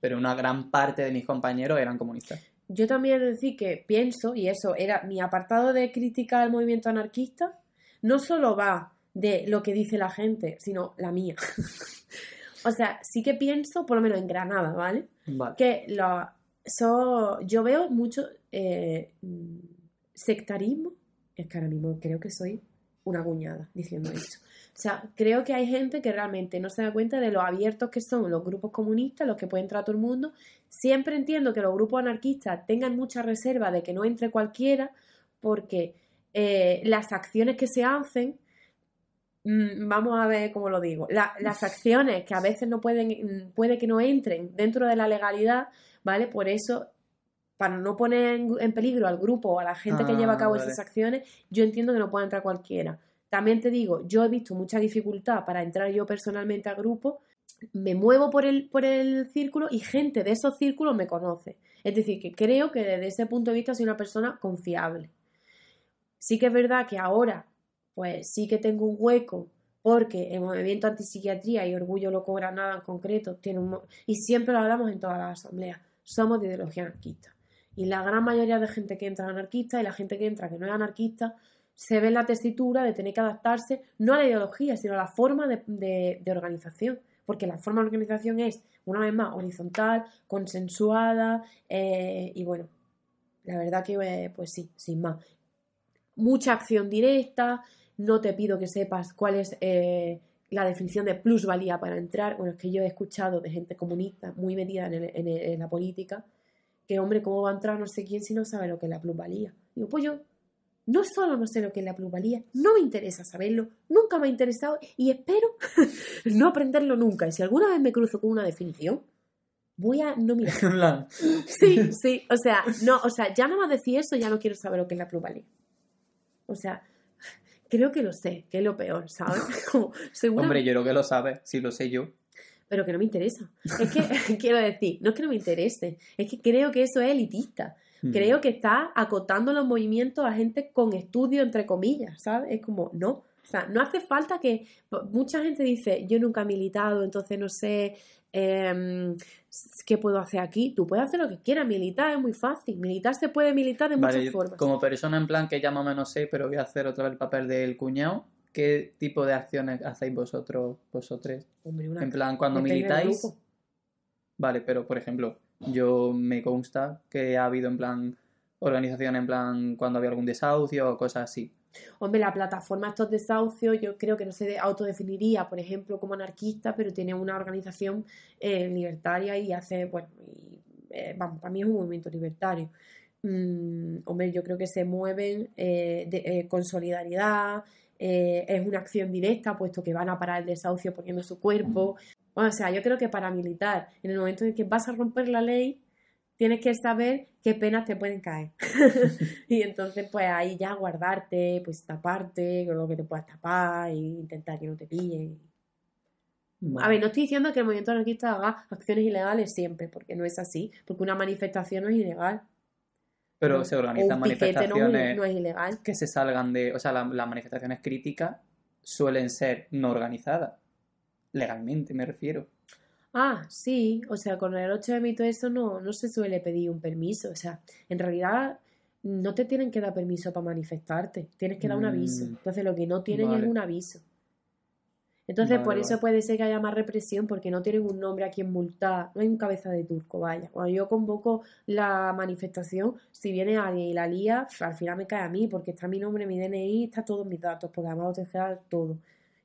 pero una gran parte de mis compañeros eran comunistas. Yo también he de decir que pienso, y eso era mi apartado de crítica al movimiento anarquista, no solo va de lo que dice la gente, sino la mía. o sea, sí que pienso, por lo menos en Granada, ¿vale? Vale. Que lo, so- yo veo mucho eh, sectarismo. Es que ahora mismo creo que soy una cuñada diciendo esto. O sea, creo que hay gente que realmente no se da cuenta de lo abiertos que son los grupos comunistas, los que puede entrar todo el mundo. Siempre entiendo que los grupos anarquistas tengan mucha reserva de que no entre cualquiera, porque eh, las acciones que se hacen, mm, vamos a ver cómo lo digo, La- las acciones que a veces no pueden, mm, puede que no entren dentro de la legalidad, ¿vale? Por eso, para no poner en, en peligro al grupo o a la gente que Ah, lleva a cabo vale. esas acciones, yo entiendo que no puede entrar cualquiera. También te digo, yo he visto mucha dificultad para entrar yo personalmente al grupo, me muevo por el, por el círculo y gente de esos círculos me conoce. Es decir, que creo que desde ese punto de vista soy una persona confiable. Sí que es verdad que ahora, pues sí que tengo un hueco, porque el movimiento antipsiquiatría y Orgullo Loco Granada en concreto tiene un... Y siempre lo hablamos en todas las asambleas, somos de ideología anarquista. Y la gran mayoría de gente que entra es anarquista y la gente que entra que no es anarquista se ve en la tesitura de tener que adaptarse no a la ideología, sino a la forma de- de organización. Porque la forma de organización es, una vez más, horizontal, consensuada eh, y bueno, la verdad que, eh, pues sí, sin más. Mucha acción directa, no te pido que sepas cuál es eh, la definición de plusvalía para entrar. Bueno, es que yo he escuchado de gente comunista muy metida en, el- en la política, que hombre, ¿cómo va a entrar no sé quién si no sabe lo que es la plusvalía? Digo, pues yo no solo no sé lo que es la plusvalía, no me interesa saberlo, nunca me ha interesado y espero no aprenderlo nunca. Y si alguna vez me cruzo con una definición, voy a no mirar. Sí, sí, o sea, no, o sea, ya nada más decir eso, ya no quiero saber lo que es la plusvalía. O sea, creo que lo sé, que es lo peor, ¿sabes? Como, hombre, yo creo que lo sabes, si lo sé yo. pero que no me interesa. Es que, quiero decir, no es que no me interese, es que creo que eso es elitista. Mm. Creo que está acotando los movimientos a gente con estudio, entre comillas, ¿sabes? Es como, no. O sea, no hace falta que. Mucha gente dice, yo nunca he militado, entonces no sé em, qué puedo hacer aquí. Tú puedes hacer lo que quieras, militar es muy fácil. Militar se puede militar de Vale, muchas formas. como persona en plan que ya más o menos sé, pero voy a hacer otra vez el papel del cuñado. ¿Qué tipo de acciones hacéis vosotros, vosotros? Hombre, una- En plan, cuando militáis, vale, pero por ejemplo, Yo me consta que ha habido en plan organización en plan cuando había algún desahucio o cosas así. Hombre, la plataforma estos desahucios yo creo que no se autodefiniría, por ejemplo, como anarquista, pero tiene una organización eh, libertaria y hace, bueno, y, eh, vamos, para mí es un movimiento libertario. Mm, hombre, yo creo que se mueven eh, con solidaridad, es una acción directa, puesto que van a parar el desahucio poniendo su cuerpo. O sea, yo creo que para militar, en el momento en que vas a romper la ley, tienes que saber qué penas te pueden caer. y entonces, pues ahí ya guardarte, pues taparte con lo que te puedas tapar e intentar que no te pillen. A ver, no estoy diciendo que el movimiento anarquista haga acciones ilegales siempre, porque no es así, porque una manifestación no es ilegal. Pero se organizan manifestaciones no, es ilegal. que se salgan de. O sea, las manifestaciones críticas suelen ser no organizadas. Legalmente, me refiero. Ah, sí, o sea, con el 8M y todo eso no, no se suele pedir un permiso, o sea, en realidad no te tienen que dar permiso para manifestarte, tienes que dar un aviso. Mm, Entonces lo que no tienen es un aviso. Entonces por eso puede ser que haya más represión porque no tienen un nombre a quien multar, no hay un cabeza de turco, vaya. Cuando yo convoco la manifestación, si viene alguien y la lía, al final me cae a mí porque está mi nombre, mi DNI, está todos mis datos, porque además lo tengo todo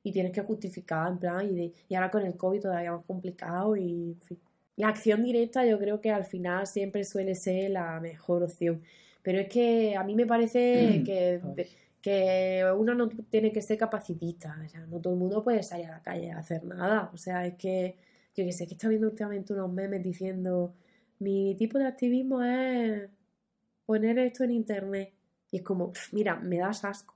y tienes que justificar, en plan, y, y ahora con el COVID todavía más complicado y, en fin. La acción directa yo creo que al final siempre suele ser la mejor opción. Pero es que a mí me parece que, que uno no tiene que ser capacitista. O sea, no todo el mundo puede salir a la calle a hacer nada. O sea, es que, yo que sé, que está viendo últimamente unos memes diciendo, mi tipo de activismo es poner esto en internet. Y es como, mira, me das asco.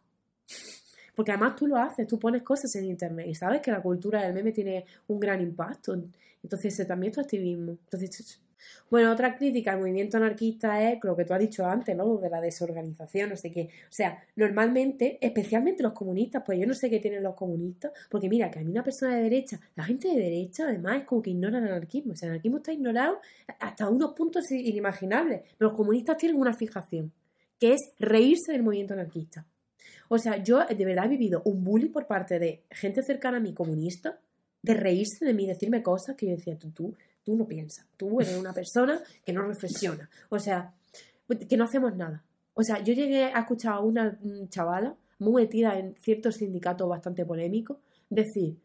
Porque además tú lo haces, tú pones cosas en internet y sabes que la cultura del meme tiene un gran impacto. Entonces, también es tu activismo. Entonces, bueno, otra crítica al movimiento anarquista es lo que tú has dicho antes, ¿no? De la desorganización, Así que, o sea, normalmente, especialmente los comunistas, pues yo no sé qué tienen los comunistas, porque mira, que a mí una persona de derecha, la gente de derecha además es como que ignora el anarquismo, o sea, el anarquismo está ignorado hasta unos puntos inimaginables, pero los comunistas tienen una fijación, que es reírse del movimiento anarquista. O sea, yo de verdad he vivido un bullying por parte de gente cercana a mí comunista, de reírse de mí, decirme cosas que yo decía, tú, tú, tú no piensas, tú eres una persona que no reflexiona. O sea, que no hacemos nada. O sea, yo llegué a escuchar a una chavala muy metida en ciertos sindicatos bastante polémicos decir,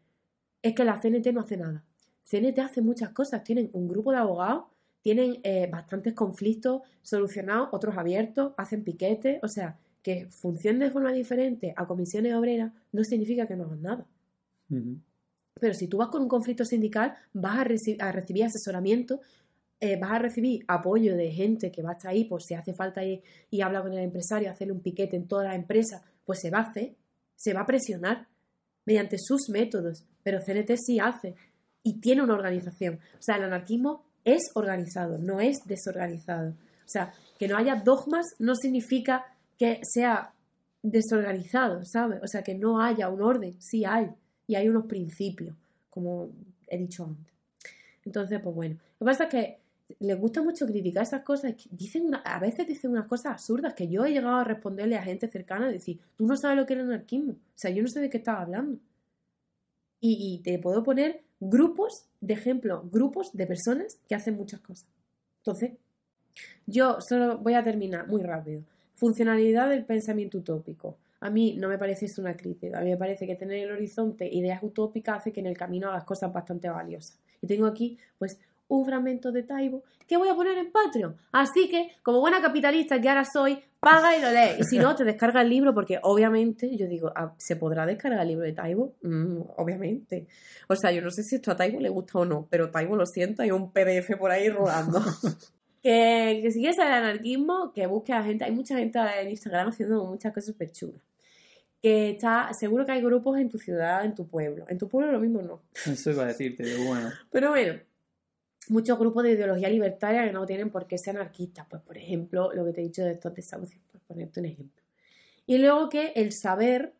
es que la CNT no hace nada. CNT hace muchas cosas, tienen un grupo de abogados, tienen eh, bastantes conflictos solucionados, otros abiertos, hacen piquetes, o sea, que funcionen de forma diferente a comisiones obreras no significa que no hagan nada. Pero si tú vas con un conflicto sindical, vas a, recibir asesoramiento, eh, vas a recibir apoyo de gente que va a estar ahí por si hace falta ir y habla con el empresario, hacerle un piquete en toda la empresa, pues se va a hacer, se va a presionar mediante sus métodos, pero CNT sí hace y tiene una organización. O sea, el anarquismo es organizado, no es desorganizado. O sea, que no haya dogmas no significa que sea desorganizado, ¿sabes? O sea, que no haya un orden, sí hay, y hay unos principios, como he dicho antes. Entonces, pues bueno, lo que pasa es que les gusta mucho criticar esas cosas, dicen a veces dicen unas cosas absurdas que yo he llegado a responderle a gente cercana decir, tú no sabes lo que es el anarquismo, o sea, yo no sé de qué estás hablando. Y, y te puedo poner grupos de ejemplo, grupos de personas que hacen muchas cosas. Entonces, yo solo voy a terminar muy rápido. Funcionalidad del pensamiento utópico. A mí no me parece eso una crítica. A mí me parece que tener el horizonte ideas utópicas hace que en el camino hagas cosas bastante valiosas. Y tengo aquí, pues, un fragmento de Taibo que voy a poner en Patreon. Así que, como buena capitalista que ahora soy, paga y lo lee. Y si no, te descarga el libro porque obviamente, yo digo, ah, ¿se podrá descargar el libro de Taibo? Mm, obviamente. O sea, yo no sé si esto a Taibo le gusta o no, pero Taibo lo sienta hay un PDF por ahí rodando. Que, que si quieres saber el anarquismo, que busque a gente. Hay mucha gente en Instagram haciendo muchas cosas súper chulas. Que está, seguro que hay grupos en tu ciudad, en tu pueblo. En tu pueblo lo mismo no. Eso iba a decirte, bueno. Pero bueno, muchos grupos de ideología libertaria que no tienen por qué ser anarquistas. Pues, por ejemplo, lo que te he dicho de estos desahucios, por ponerte un ejemplo. Y luego que el saber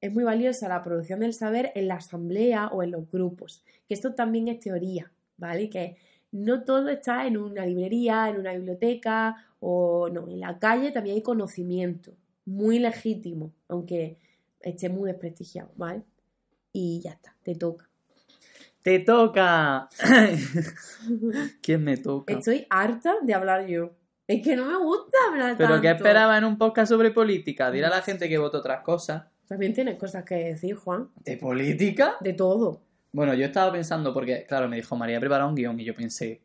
es muy valiosa, la producción del saber en la asamblea o en los grupos. Que esto también es teoría, ¿vale? Que no todo está en una librería, en una biblioteca o no, en la calle también hay conocimiento, muy legítimo, aunque esté muy desprestigiado, ¿vale? Y ya está, te toca. ¡Te toca! ¿Quién me toca? Estoy harta de hablar yo. Es que no me gusta hablar ¿Pero tanto. qué esperaba en un podcast sobre política? Dile a la gente que votó otras cosas. También tienes cosas que decir, Juan. ¿De política? De todo. Bueno, yo estaba pensando, porque, claro, me dijo María, prepara un guion, y yo pensé,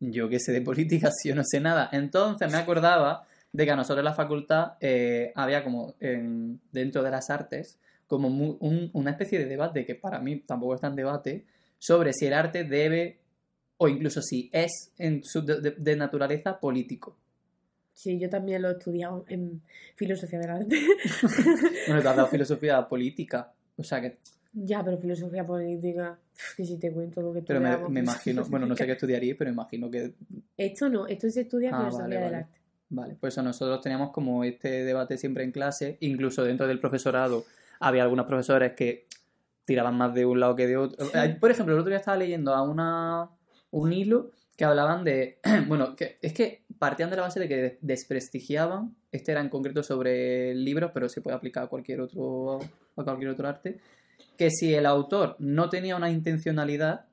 yo qué sé de política, si yo no sé nada. Entonces me acordaba de que a nosotros en la facultad eh, había como, en- dentro de las artes, como un- una especie de debate, que para mí tampoco es tan debate, sobre si el arte debe, o incluso si es en su de, de- de naturaleza político. Sí, yo también lo he estudiado en filosofía del arte. Bueno, te has dado filosofía política, o sea que, ya, pero filosofía política. Que si te cuento lo que pero me, imagino, bueno, no sé qué estudiaría, pero imagino que Esto no, esto se estudia Ah, filosofía vale, del vale. arte. Vale, pues nosotros teníamos como este debate siempre en clase, incluso dentro del profesorado había algunos profesores que tiraban más de un lado que de otro. Por ejemplo, el otro día estaba leyendo a una, un hilo que hablaban de, bueno, que es que partían de la base de que desprestigiaban, este era en concreto sobre libros, pero se puede aplicar a cualquier otro, a cualquier otro arte, que si el autor no tenía una intencionalidad,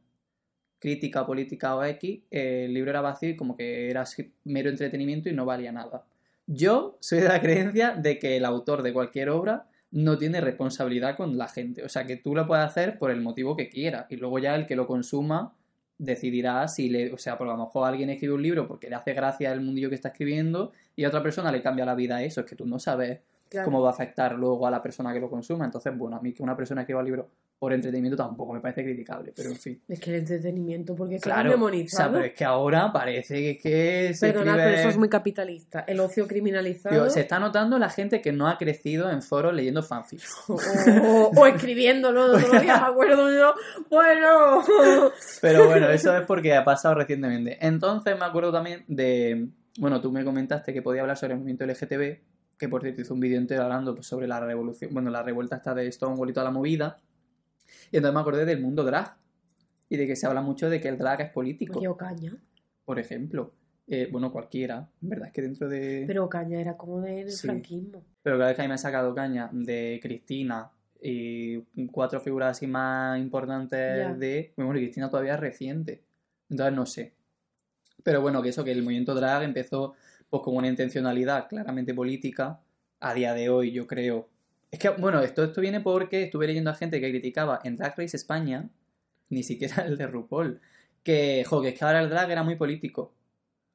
crítica, política o X, el libro era vacío y como que era mero entretenimiento y no valía nada. Yo soy de la creencia de que el autor de cualquier obra no tiene responsabilidad con la gente. O sea, que tú lo puedes hacer por el motivo que quiera y luego ya el que lo consuma decidirá si le... O sea, por lo mejor alguien escribe un libro porque le hace gracia el mundillo que está escribiendo y a otra persona le cambia la vida a eso. Es que tú no sabes Claro. cómo va a afectar luego a la persona que lo consuma. Entonces, bueno, a mí que una persona escriba un libro por entretenimiento tampoco me parece criticable, pero en fin. Es que el entretenimiento, porque Claro, claro, o sea, pero es que ahora parece que, que se Perdonad, escribe- pero eso es muy capitalista. El ocio criminalizado. Digo, se está notando la gente que no ha crecido en foros leyendo fanfics. o, o- o escribiéndolo, todos los días me acuerdo yo. Bueno. Pero bueno, eso es porque ha pasado recientemente. Entonces me acuerdo también de... Bueno, tú me comentaste que podía hablar sobre el movimiento LGTB, que por cierto hizo un vídeo entero hablando pues, sobre la revolución, bueno, la revuelta esta de Stonewall y toda la movida. Y entonces me acordé del mundo drag. Y de que se habla mucho de que el drag es político. Oye, Ocaña. Por ejemplo. Eh, bueno, cualquiera. En verdad es que dentro de... Pero Ocaña era como del Sí. franquismo. Pero cada vez que a mí me ha sacado caña de Cristina y cuatro figuras así más importantes de... Bueno, Cristina todavía es reciente. Entonces no sé. Pero bueno, que eso, que el movimiento drag empezó pues con una intencionalidad claramente política. A día de hoy yo creo... Es que, bueno, esto, esto viene porque estuve leyendo a gente que criticaba en Drag Race España, ni siquiera el de RuPaul, que, jo, que es que ahora el drag era muy político.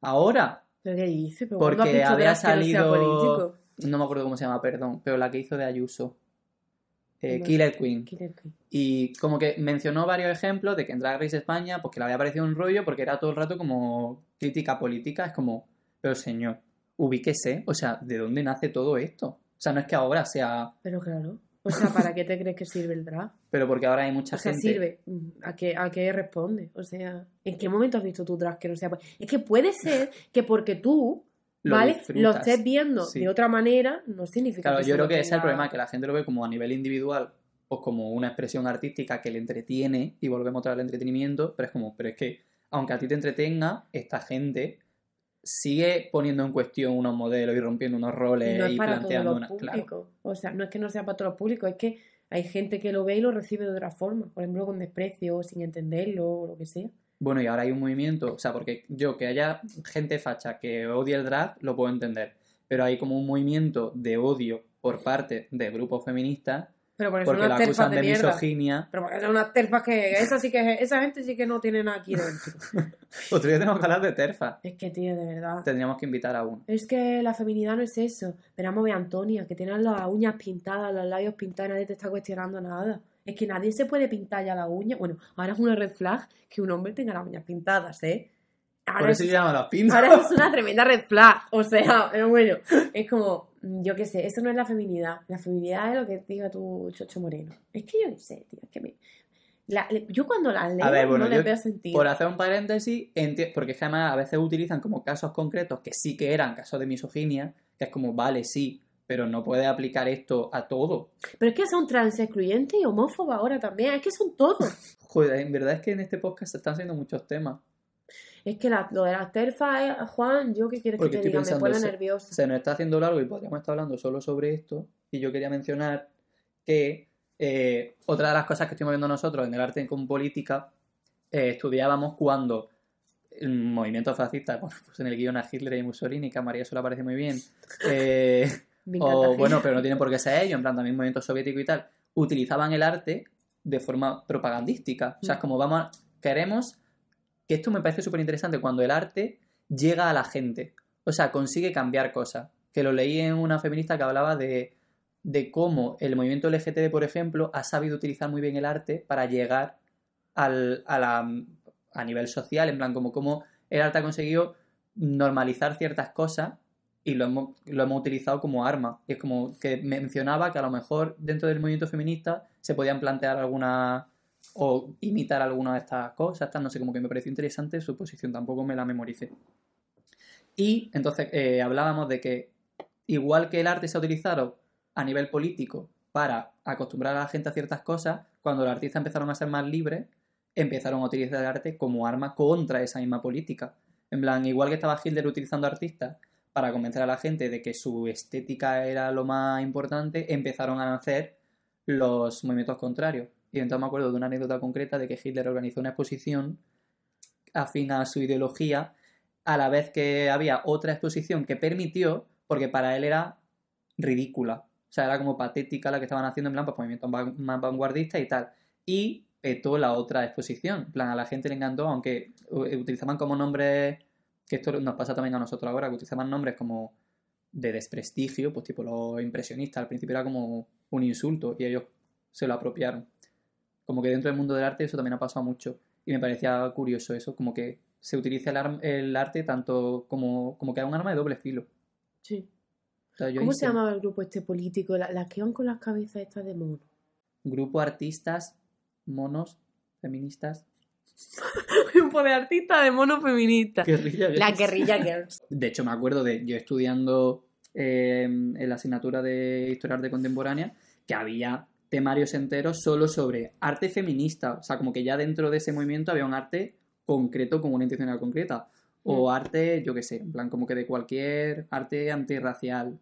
Ahora, ¿Pero qué dice? ¿Pero Porque había no salido- no me acuerdo cómo se llama, perdón, pero la que hizo de Ayuso. Eh, No Killer Queen. Killer Queen. Y como que mencionó varios ejemplos de que en Drag Race España, pues que le había parecido un rollo porque era todo el rato como crítica política. Es como, pero señor, ubíquese. O sea, ¿de dónde nace todo esto? O sea, no es que ahora sea, Pero claro. O sea, ¿para qué te crees que sirve el drag? pero porque ahora hay mucha O sea, gente. sirve. Mm, ¿A qué, ¿A qué responde? O sea, ¿en qué momento has visto tu drag que no sea... Es que puede ser que porque tú, Lo ¿vale? disfrutas. Lo estés viendo Sí. de otra manera, no significa Claro, que yo creo que ese es el problema, que la gente lo ve como a nivel individual, pues como una expresión artística que le entretiene, y volvemos otra vez al entretenimiento, pero es como, pero es que, aunque a ti te entretenga, esta gente sigue poniendo en cuestión unos modelos y rompiendo unos roles Y y, no es para todos planteando los una. Claro. públicos. O sea, no es que no sea para todos los públicos, es que hay gente que lo ve y lo recibe de otra forma. Por ejemplo, con desprecio, o sin entenderlo, o lo que sea. Bueno, y ahora hay un movimiento, o sea, porque yo que haya gente facha que odie el drag, lo puedo entender, pero hay como un movimiento de odio por parte de grupos feministas Pero porque, son porque la terfas acusan de, de misoginia. Pero porque son unas terfas que... Esa, sí que esa gente sí que no tiene nada aquí dentro. Otro día tenemos que hablar de terfa. es que, tío, de verdad. Tendríamos que invitar a uno. Es que la feminidad no es eso. Pero vamos a ver a Antonia, que tiene las uñas pintadas, los labios pintados, nadie te está cuestionando nada. Es que nadie se puede pintar ya la uña. Bueno, ahora es una red flag que un hombre tenga las uñas pintadas, ¿eh? Ahora, Por eso es, se llama las pintas. ahora es una tremenda red flag. O sea, pero bueno, es como, yo qué sé, eso no es la feminidad. La feminidad es lo que diga tu chocho moreno. Es que yo qué sé, tío, es que me... la- yo cuando las leo ver, bueno, no le yo- veo sentido. Por hacer un paréntesis, porque es que además a veces utilizan como casos concretos que sí que eran casos de misoginia, que es como, vale, sí, pero no puedes aplicar esto a todo. Pero es que son trans excluyentes y homófobos ahora también. Es que son todos. Joder, en verdad es que en este podcast se están haciendo muchos temas. Es que la- lo de las terfas, eh, Juan, yo qué quieres Porque que te diga, me pone se- nerviosa. Se nos está haciendo largo y podríamos estar hablando solo sobre esto. Y yo quería mencionar que eh, otra de las cosas que estamos viendo nosotros en el arte con política eh, estudiábamos cuando el movimiento fascista, bueno, pues en el guion a Hitler y Mussolini, que a María eso le parece muy bien, eh, o bueno, pero no tienen por qué ser ellos, en plan también movimiento soviético y tal, utilizaban el arte de forma propagandística. O sea, es Mm. como vamos a, queremos, que esto me parece súper interesante, cuando el arte llega a la gente, o sea, consigue cambiar cosas. Que lo leí en una feminista que hablaba de, de cómo el movimiento LGTB, por ejemplo, ha sabido utilizar muy bien el arte para llegar al, a, la, a nivel social, en plan, como cómo el arte ha conseguido normalizar ciertas cosas y lo hemos, lo hemos utilizado como arma. Y es como que mencionaba que a lo mejor dentro del movimiento feminista se podían plantear alguna o imitar alguna de estas cosas, no sé, como que me pareció interesante su posición, tampoco me la memoricé. Y entonces eh, hablábamos de que igual que el arte se ha utilizado a nivel político para acostumbrar a la gente a ciertas cosas, cuando los artistas empezaron a ser más libres, empezaron a utilizar el arte como arma contra esa misma política. En plan, igual que estaba Hitler utilizando artistas para convencer a la gente de que su estética era lo más importante, empezaron a nacer los movimientos contrarios. Y entonces me acuerdo de una anécdota concreta de que Hitler organizó una exposición afín a su ideología, a la vez que había otra exposición que permitió, porque para él era ridícula. O sea, era como patética la que estaban haciendo en plan, pues movimientos más vanguardistas y tal. Y petó la otra exposición. En plan, a la gente le encantó, aunque eh, utilizaban como nombres, que esto nos pasa también a nosotros ahora, que utilizaban nombres como de desprestigio, pues tipo los impresionistas. Al principio era como un insulto y ellos se lo apropiaron. Como que dentro del mundo del arte eso también ha pasado mucho. Y me parecía curioso eso, como que se utiliza el, ar- el arte tanto como, como que es un arma de doble filo. Sí. O sea, yo ¿Cómo se llamaba el grupo este político? La- Las que van con las cabezas estas de mono. Grupo artistas, monos, feministas. grupo de artistas de mono feminista. Guerrilla La Girls. guerrilla girls. De hecho, me acuerdo de yo estudiando eh, en la asignatura de Historia Arte Contemporánea que había temarios enteros solo sobre arte feminista. O sea, como que ya dentro de ese movimiento había un arte concreto con una intención concreta. O arte, yo qué sé, en plan como que de cualquier arte antirracial.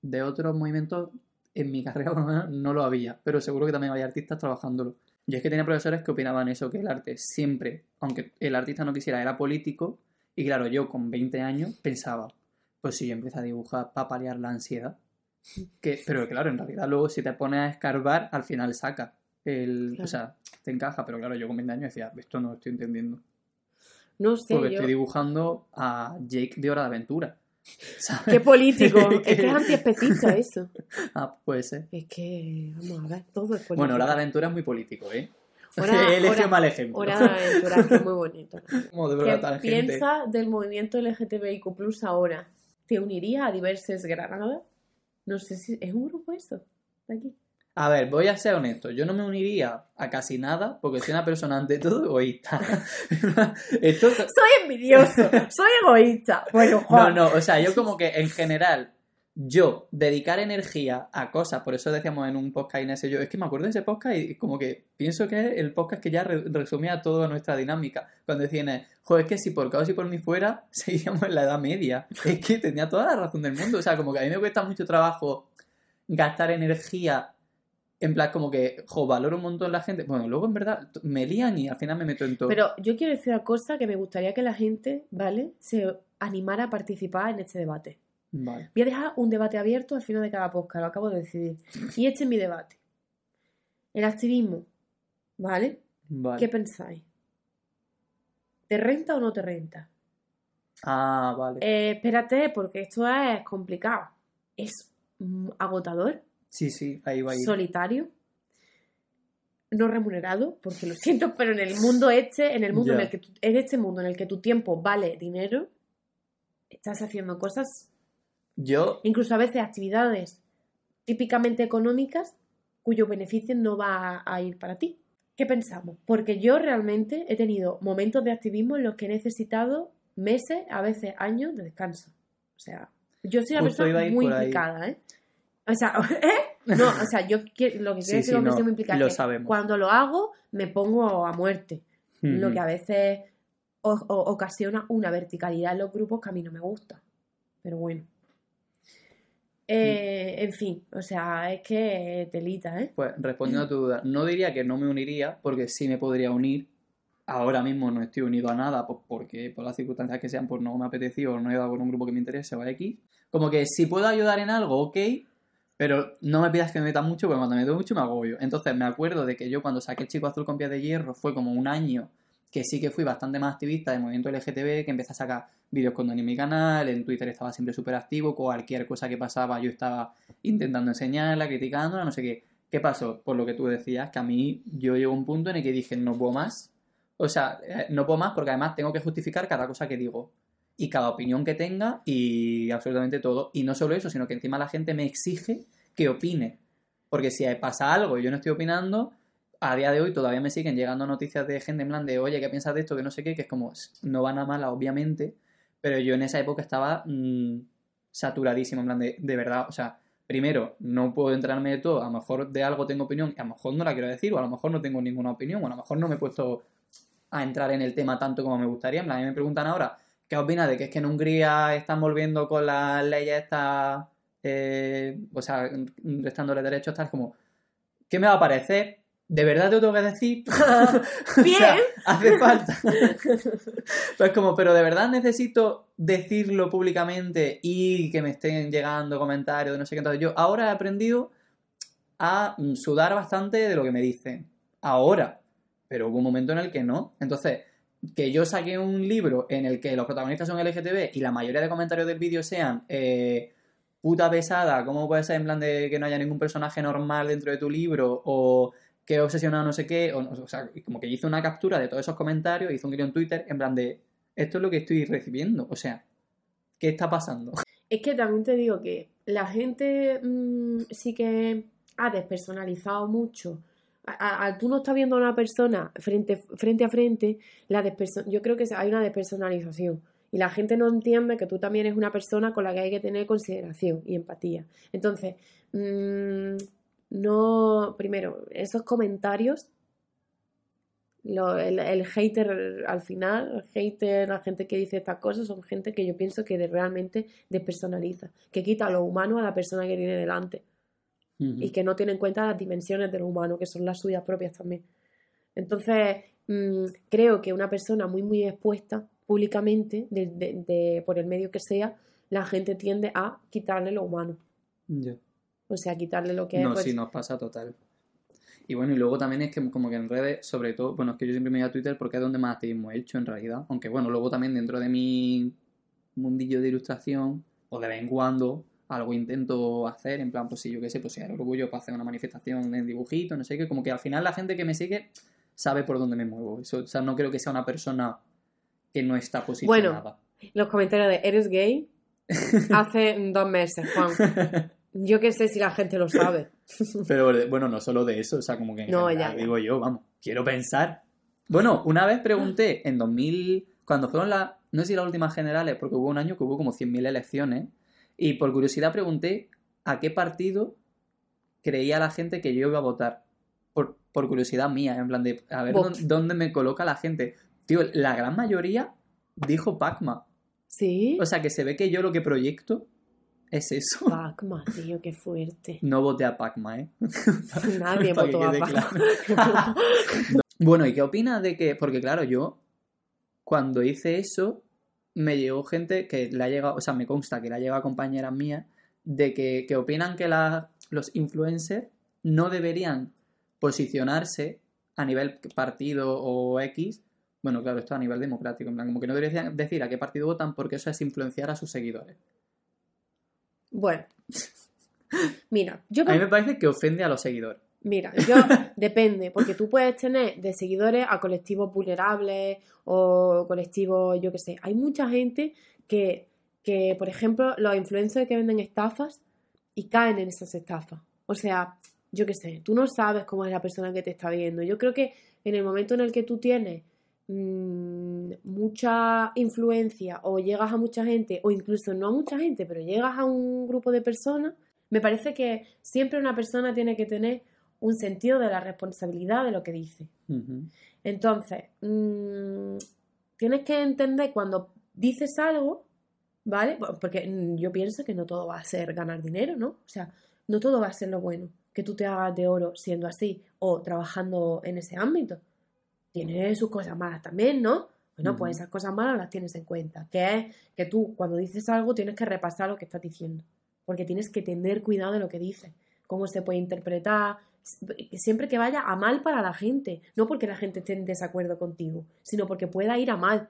De otros movimientos, en mi carrera no lo había, pero seguro que también había artistas trabajándolo. Yo es que tenía profesores que opinaban eso, que el arte siempre, aunque el artista no quisiera, era político. Y claro, yo con 20 años pensaba, pues si yo empiezo a dibujar para paliar la ansiedad. Que, pero claro, en realidad luego si te pones a escarbar, al final saca. El, Claro. O sea, te encaja, pero claro, yo con 20 años decía, esto no lo estoy entendiendo. No sé, Porque yo... estoy dibujando a Jake de Hora de Aventura. ¿sabes? Qué político. Que- es que es antiespecista eso. Ah, puede ser. Es que, vamos a ver, todo es político. Bueno, Hora de Aventura es muy político, ¿eh? Hora- He elegido hora- mal ejemplo. Hora de aventura, que es muy bonito. Como de verdad, ¿Qué piensas del movimiento LGTBIQ ahora? ¿Te unirías a Diverses Granada? No sé si es un grupo eso, de aquí. A ver, voy a ser honesto. Yo no me uniría a casi nada porque soy una persona ante todo egoísta. Esto, Soy envidioso, soy egoísta. Bueno, no, Juan. no, o sea, yo como que en general, yo dedicar energía a cosas, por eso decíamos en un podcast y yo, es que me acuerdo de ese podcast y como que pienso que es el podcast que ya re- resumía toda nuestra dinámica. Cuando decían, joder, es que si por caos y por mí fuera, seguíamos en la Edad Media. Es que tenía toda la razón del mundo. O sea, como que a mí me cuesta mucho trabajo gastar energía en plan como que, jo, valoro un montón la gente. Bueno, luego en verdad me lían y al final me meto en todo. Pero yo quiero decir una cosa que me gustaría que la gente, ¿vale? Se animara a participar en este debate. Vale. Voy a dejar un debate abierto al final de cada podcast, lo acabo de decidir. Y este es mi debate. El activismo, ¿vale? Vale. ¿Qué pensáis? ¿Te renta o no te renta? Ah, vale. Eh, espérate, porque esto es complicado. Es mm, agotador, Sí, sí, ahí va a ir. solitario, no remunerado, porque lo siento, pero en el mundo este, en el mundo en Ya. el que tu- en este mundo en el que tu tiempo vale dinero, estás haciendo cosas, Yo, incluso a veces actividades típicamente económicas, cuyo beneficio no va a, ir para ti. ¿Qué pensamos? Porque yo realmente he tenido momentos de activismo en los que he necesitado meses, a veces años de descanso. O sea, yo soy una Justo persona muy implicada, ¿eh? O sea, ¿eh? No, o sea, yo quiero, lo que Sí, quiero decir sí, con que no, soy muy implicada lo es que sabemos. cuando lo hago me pongo a muerte, lo que a veces o- o- ocasiona una verticalidad en los grupos que a mí no me gusta. Pero bueno. Eh, Mm. En fin, o sea, es que telita, ¿eh? Pues respondiendo a tu duda, no diría que no me uniría, porque sí me podría unir, ahora mismo no estoy unido a nada, pues porque por las circunstancias que sean, pues no me apeteció, no he dado con un grupo que me interese o a X. Como que si puedo ayudar en algo, ok, pero no me pidas que me meta mucho, porque cuando me meto mucho me agobio. Entonces me acuerdo de que yo cuando saqué Chico Azul con pies de hierro fue como un año que sí que fui bastante más activista del movimiento LGTB, que empecé a sacar vídeos con en mi canal, en Twitter estaba siempre súper activo, cualquier cosa que pasaba yo estaba intentando enseñarla, criticándola, no sé qué. ¿Qué pasó? Por lo que tú decías, que a mí yo llego a un punto en el que dije, no puedo más. O sea, eh, no puedo más porque además tengo que justificar cada cosa que digo y cada opinión que tenga y absolutamente todo. Y no solo eso, sino que encima la gente me exige que opine. Porque si pasa algo y yo no estoy opinando, a día de hoy todavía me siguen llegando noticias de gente en plan de, oye, ¿qué piensas de esto? Que no sé qué, que es como, no van a mala, obviamente, pero yo en esa época estaba mm, saturadísimo, en plan de, verdad, o sea, primero, no puedo entrarme de todo, a lo mejor de algo tengo opinión, y a lo mejor no la quiero decir, o a lo mejor no tengo ninguna opinión, o a lo mejor no me he puesto a entrar en el tema tanto como me gustaría. A mí me preguntan ahora, ¿qué opinas de que es que en Hungría están volviendo con las leyes estas, eh, o sea, restándole derechos, tal, como, ¿qué me va a parecer? ¿De verdad te lo tengo que decir? Bien. hace falta. pues como, pero de verdad necesito decirlo públicamente y que me estén llegando comentarios de no sé qué. Entonces yo ahora he aprendido a sudar bastante de lo que me dicen. Ahora pero hubo un momento en el que no. Entonces, que yo saque un libro en el que los protagonistas son LGTB y la mayoría de comentarios del vídeo sean eh, puta pesada, ¿cómo puede ser en plan de que no haya ningún personaje normal dentro de tu libro? O que obsesionado no sé qué, o, sea, como que hizo una captura de todos esos comentarios, hizo un vídeo en Twitter en plan de, esto es lo que estoy recibiendo, o sea, ¿qué está pasando? Es que también te digo que la gente mm, sí que ha despersonalizado mucho al tú no estás viendo a una persona frente, frente a frente, la yo creo que hay una despersonalización. Y la gente no entiende que tú también eres una persona con la que hay que tener consideración y empatía. Entonces, mm, no, primero, esos comentarios, el, hater al final, el hater, la gente que dice estas cosas, son gente que yo pienso que realmente despersonaliza, que quita lo humano a la persona que tiene delante y que no tiene en cuenta las dimensiones de lo humano, que son las suyas propias también. Entonces, mm, creo que una persona muy, muy expuesta públicamente, de, por el medio que sea, la gente tiende a quitarle lo humano. O sea, quitarle lo que es. No, pues... nos pasa total. Y bueno, y luego también es que como que en redes, sobre todo, bueno, es que yo siempre me voy a Twitter porque es donde más activismo he hecho en realidad. Aunque bueno, luego también dentro de mi mundillo de ilustración, o de vez en cuando, algo intento hacer, en plan, pues si yo qué sé, pues si hay orgullo para hacer una manifestación en dibujito, no sé qué, como que al final la gente que me sigue sabe por dónde me muevo. Eso, o sea, no creo que sea una persona que no está posicionada. Bueno, los comentarios de ¿eres gay? Hace dos meses, Juan. Yo qué sé si la gente lo sabe. Pero bueno, no solo de eso, o sea, como que no, ya, digo yo, vamos, quiero pensar. Bueno, una vez pregunté en 2000, cuando fueron las, no sé si las últimas generales, porque hubo un año que hubo como 100.000 elecciones, y por curiosidad pregunté a qué partido creía la gente que yo iba a votar. Por, curiosidad mía, en plan de a ver dónde, me coloca la gente. Tío, la gran mayoría dijo Pacma. Sí. O sea que se ve que yo lo que proyecto es eso. Pacma, tío, qué fuerte. No voté a Pacma, ¿eh? Nadie votó a Pacma. Bueno, ¿y qué opinas de que.? Porque claro, yo cuando hice eso, me llegó gente que le ha llegado, o sea, me consta que le ha llegado a compañeras mías, de que, opinan que los influencers no deberían posicionarse a nivel partido o X. Bueno, claro, esto a nivel democrático, en plan, como que no deberían decir a qué partido votan porque eso es influenciar a sus seguidores. Bueno, mira, yo... A mí me parece que ofende a los seguidores. Mira, yo depende, porque tú puedes tener de seguidores a colectivos vulnerables o colectivos, yo qué sé. Hay mucha gente que, que, por ejemplo, los influencers que venden estafas y caen en esas estafas. O sea, yo qué sé, tú no sabes cómo es la persona que te está viendo. Yo creo que en el momento en el que tú tienes mm, mucha influencia o llegas a mucha gente, o incluso no a mucha gente, pero llegas a un grupo de personas, me parece que siempre una persona tiene que tener un sentido de la responsabilidad de lo que dice. Entonces, mm, tienes que entender cuando dices algo, ¿vale? Porque mm, yo pienso que no todo va a ser ganar dinero, ¿no? O sea, no todo va a ser lo bueno, que tú te hagas de oro siendo así o trabajando en ese ámbito. Tiene sus cosas malas también, ¿no? Bueno, pues esas cosas malas las tienes en cuenta. Que es que tú, cuando dices algo, tienes que repasar lo que estás diciendo. Porque tienes que tener cuidado de lo que dices. Cómo se puede interpretar. Siempre que vaya a mal para la gente. No porque la gente esté en desacuerdo contigo, sino porque pueda ir a mal.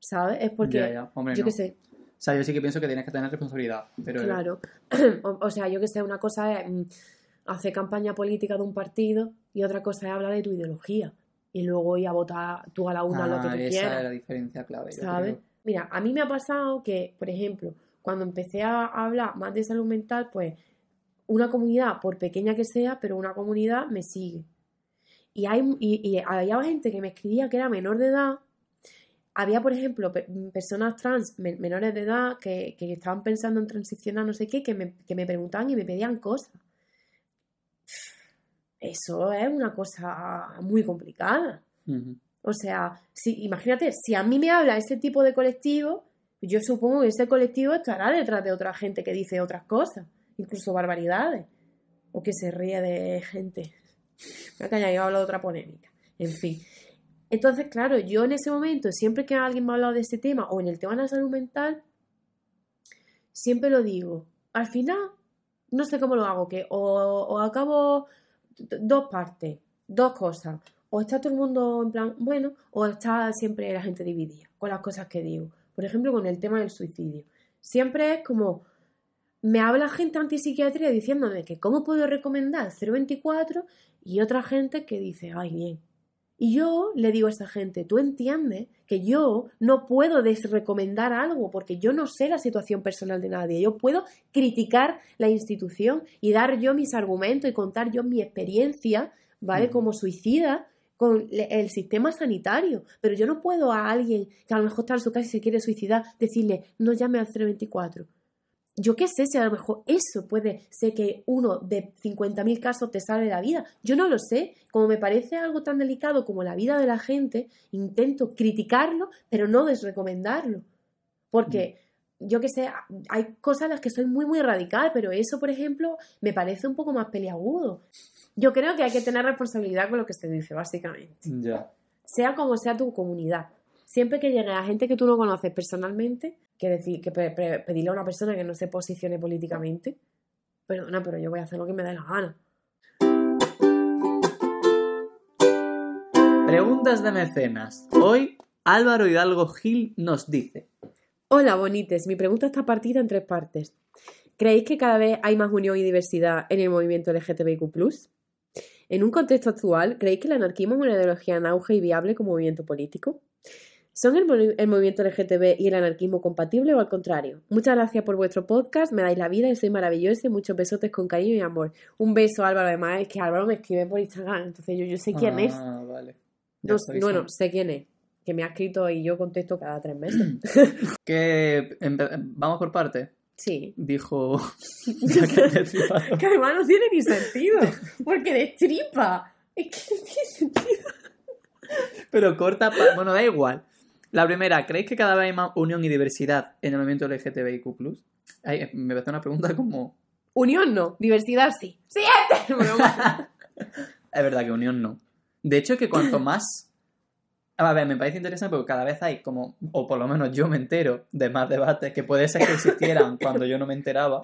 ¿Sabes? Es porque, Ya, ya. Hombre, yo no. qué sé, O sea, yo sí que pienso que tienes que tener responsabilidad. Pero Claro. O, o sea, yo que sé, una cosa es mm, hacer campaña política de un partido y otra cosa es hablar de tu ideología. Y luego ir a votar tú a la una lo que Ah, tú esa quieras. es la diferencia clave. ¿Sabes? Mira, a mí me ha pasado que, por ejemplo, cuando empecé a hablar más de salud mental, pues una comunidad, por pequeña que sea, pero una comunidad me sigue. Y, hay, y, y había gente que me escribía que era menor de edad. Había, por ejemplo, pe- personas trans men- menores de edad que, que estaban pensando en transicionar, no sé qué, que me, que me preguntaban y me pedían cosas. Eso es una cosa muy complicada. O sea, si, imagínate, si a mí me habla ese tipo de colectivo, yo supongo que ese colectivo estará detrás de otra gente que dice otras cosas, incluso barbaridades, o que se ríe de gente. Me voy a callar, yo hablo de otra polémica. En fin. Entonces, claro, yo en ese momento, siempre que alguien me ha hablado de ese tema, o en el tema de la salud mental, siempre lo digo. Al final, no sé cómo lo hago, que o, o acabo dos partes, dos cosas. O está todo el mundo en plan, bueno, o está siempre la gente dividida con las cosas que digo. Por ejemplo, con el tema del suicidio. Siempre es como, me habla gente antipsiquiatría diciéndome que cómo puedo recomendar 024 y otra gente que dice, ay, bien. Y yo le digo a esa gente, tú entiendes que yo no puedo desrecomendar algo porque yo no sé la situación personal de nadie. Yo puedo criticar la institución y dar yo mis argumentos y contar yo mi experiencia, ¿vale? Como suicida con el sistema sanitario. Pero yo no puedo a alguien que a lo mejor está en su casa y se quiere suicidar decirle, no llame al 024. Yo qué sé si a lo mejor eso puede ser que uno de 50.000 casos te salve la vida. Yo no lo sé. Como me parece algo tan delicado como la vida de la gente, intento criticarlo, pero no desrecomendarlo. Porque, yo qué sé, hay cosas en las que soy muy, muy radical, pero eso, por ejemplo, me parece un poco más peliagudo. Yo creo que hay que tener responsabilidad con lo que se dice, básicamente. Ya. Sea como sea tu comunidad. Siempre que llegue a gente que tú no conoces personalmente, que decir, que pe- pe- pedirle a una persona que no se posicione políticamente, perdona, pero yo voy a hacer lo que me dé la gana. Preguntas de mecenas. Hoy Álvaro Hidalgo Gil nos dice. Hola, bonites. Mi pregunta está partida en tres partes. ¿Creéis que cada vez hay más unión y diversidad en el movimiento LGTBIQ? En un contexto actual, ¿creéis que el anarquismo es una ideología en auge y viable como movimiento político? ¿Son el, el movimiento LGTB y el anarquismo compatibles o al contrario? Muchas gracias por vuestro podcast, me dais la vida y soy maravilloso y muchos besotes con cariño y amor. Un beso, Álvaro. Además, es que Álvaro me escribe por Instagram, entonces yo, yo sé quién es. Ah, vale. No- bueno, sé quién es. Que me ha escrito y yo contesto cada tres meses. Que vamos por parte. sí. Dijo. Que. Que además no tiene ni sentido. Porque destripa. Es que no tiene sentido. Pero corta. pa- Bueno, da igual. La primera, ¿creéis que cada vez hay más unión y diversidad en el movimiento LGTBIQ? Ay, me parece una pregunta como. Unión no, diversidad sí. ¡Siguiente! Es verdad que unión no. De hecho, que cuanto más. A ver, me parece interesante porque cada vez hay como, o por lo menos yo me entero de más debates que puede ser que existieran cuando yo no me enteraba.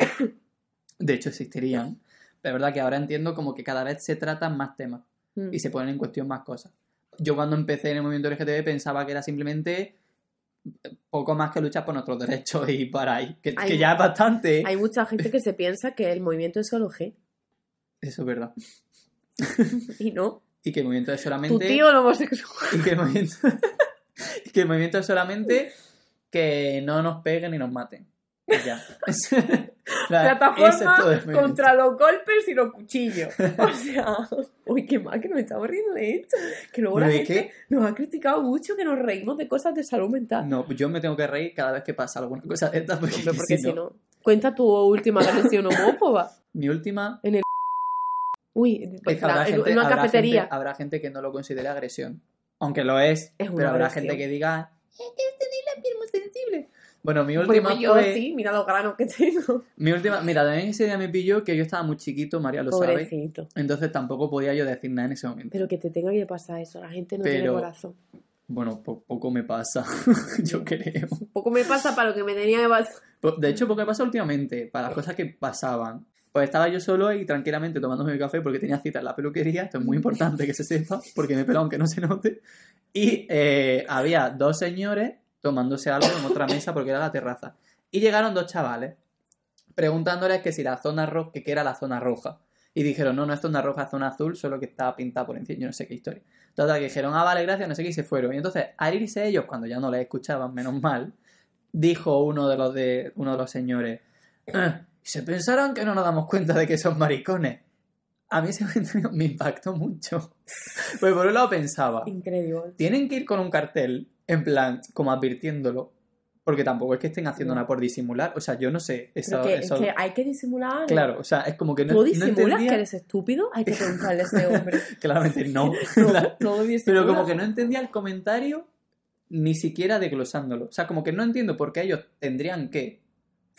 De hecho, existirían. Pero es verdad que ahora entiendo como que cada vez se tratan más temas Mm. y se ponen en cuestión más cosas. Yo cuando empecé en el movimiento LGTB pensaba que era simplemente poco más que luchar por nuestros derechos y para ahí. Que, Hay- que ya es bastante. Hay mucha gente que se piensa que el movimiento es solo G. Eso es verdad. Y no. Y que el movimiento es solamente. Tu tío no homosexual. Y que el movimiento, y que el movimiento es solamente que no nos peguen y nos maten. Y Ya. La- es Plataforma el contra los golpes y los cuchillos. O sea, uy, qué mal que nos estamos riendo de esto. Que luego la gente nos ha criticado mucho que nos reímos de cosas de salud mental. No, yo me tengo que reír cada vez que pasa alguna cosa de estas. Porque, Hombre, porque si no- no. Cuenta tu última agresión homófoba. Mi última. Uy, es que habrá en gente, una habrá cafetería. gente- habrá gente que no lo considere agresión. Aunque lo es. Pero habrá agresión. gente que diga. Es que tenéis la piel muy sensible. Bueno, mi Pues última yo fue... sí, mira los granos que tengo. Mi última... Mira, también ese día me pilló que yo estaba muy chiquito, María lo sabe. Pobrecito. Entonces tampoco podía yo decir nada en ese momento. Pero que te tenga que pasar eso, la gente no tiene Pero- corazón. Bueno, po- poco me pasa, yo creo. Un poco me pasa para lo que me tenía que pasar. De hecho, poco me pasa últimamente, para las cosas que pasaban. Pues estaba yo solo ahí tranquilamente tomándome mi café porque tenía cita en la peluquería, esto es muy importante que se sepa, porque me he pelado aunque no se note. Y eh, había dos señores tomándose algo en otra mesa porque era la terraza. Y llegaron dos chavales preguntándoles que si la zona roja, que qué era la zona roja. Y dijeron, no, no es zona roja, es zona azul, solo que estaba pintada por encima, yo no sé qué historia. Total, que dijeron, ah, vale, gracias, no sé qué, y se fueron. Y entonces, al irse ellos, cuando ya no les escuchaban, menos mal, dijo uno de los de uno de los señores, "Ah, se pensaron que no nos damos cuenta de que son maricones. A mí ese comentario me impactó mucho. Pues por un lado pensaba, Increíble. tienen que ir con un cartel, en plan, como advirtiéndolo, porque tampoco es que estén haciendo No. nada por disimular. O sea, yo no sé. Eso, que, eso- es que hay que disimular. Claro, o sea, es como que no, ¿Tú no disimulas entendía. que eres estúpido? Hay que preguntarle a ese hombre. Claramente no. No, La- no Pero como que no entendía el comentario ni siquiera desglosándolo. O sea, como que no entiendo por qué ellos tendrían que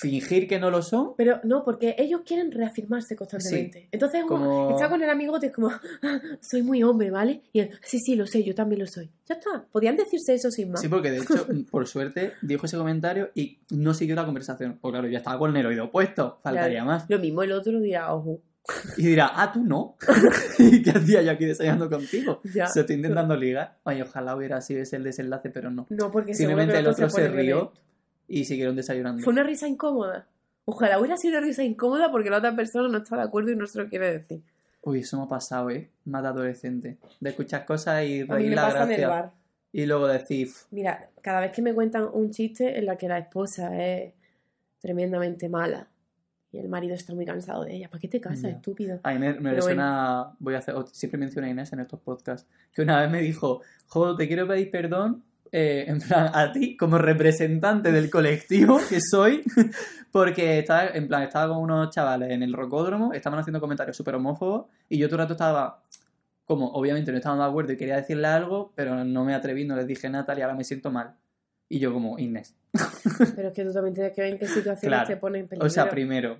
fingir que no lo son. Pero no, porque ellos quieren reafirmarse constantemente. Entonces, como, está con el amigote, es como, "Ah, soy muy hombre, ¿vale? Y él, sí, sí, lo sé, yo también lo soy. Ya está. Podían decirse eso sin más. Sí, porque de hecho, por suerte, dijo ese comentario y no siguió la conversación. Pues claro, ya estaba con el oído puesto, faltaría Claro. más. Lo mismo el otro dirá, ojo. Y dirá, ah, tú no. ¿Y qué hacía yo aquí desayunando contigo? Ya. Se estoy intentando ligar. Ay, ojalá hubiera sido ese el desenlace, pero no. No, porque Simplemente el otro se rió. Y siguieron desayunando. Fue una risa incómoda. Ojalá hubiera sido una risa incómoda porque la otra persona no está de acuerdo y no se lo quiere decir. Uy, eso me ha pasado, ¿eh? Más de adolescente. De escuchar cosas y reír me la pasa en el gracia. bar. Y luego decir, "Uf, Mira, cada vez que me cuentan un chiste en la que la esposa es tremendamente mala y el marido está muy cansado de ella, ¿para qué te casas, estúpido? a Inés me resuena, voy a hacer, siempre menciono a Inés en estos podcasts, que una vez me dijo, joder, te quiero pedir perdón, eh, en plan, a ti, como representante del colectivo que soy, porque estaba, en plan, estaba con unos chavales en el rocódromo, estaban haciendo comentarios súper homófobos, y yo todo el rato estaba, como, obviamente no estaban de acuerdo y quería decirle algo, pero no me atreví, no les dije nada y ahora me siento mal. Y yo como, Inés. Pero es que tú también tienes que ver en qué situaciones Claro. te ponen en peligro. O sea, primero,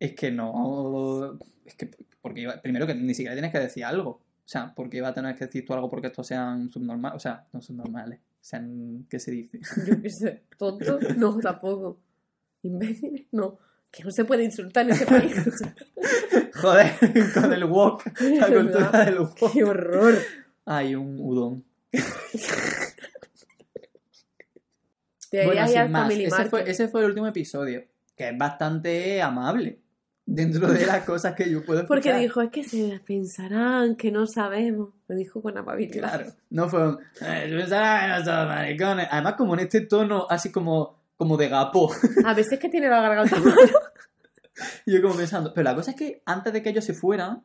es que no. Es que, porque iba- primero que ni siquiera tienes que decir algo. O sea, porque iba a tener que decir tú algo porque estos sean subnormales. O sea, no subnormales. Sean. ¿Qué se dice? Yo qué sé, tonto, no, tampoco. Imbéciles, no. Que no se puede insultar en este país. Joder, con el wok. La cultura verdad. del wok. ¡Qué horror! Hay un udon. Ir sin más, ese fue, ese fue el último episodio. Que es bastante amable. Dentro de las cosas que yo puedo escuchar. Porque dijo, es que se pensarán que no sabemos. Lo dijo con amabilidad. Claro, no fue un. "Eh, tú pensabas que no somos maricones". Además, como en este tono así como, como de gapo. A veces que tiene la garganta. Y yo como pensando. Pero la cosa es que antes de que ellos se fueran,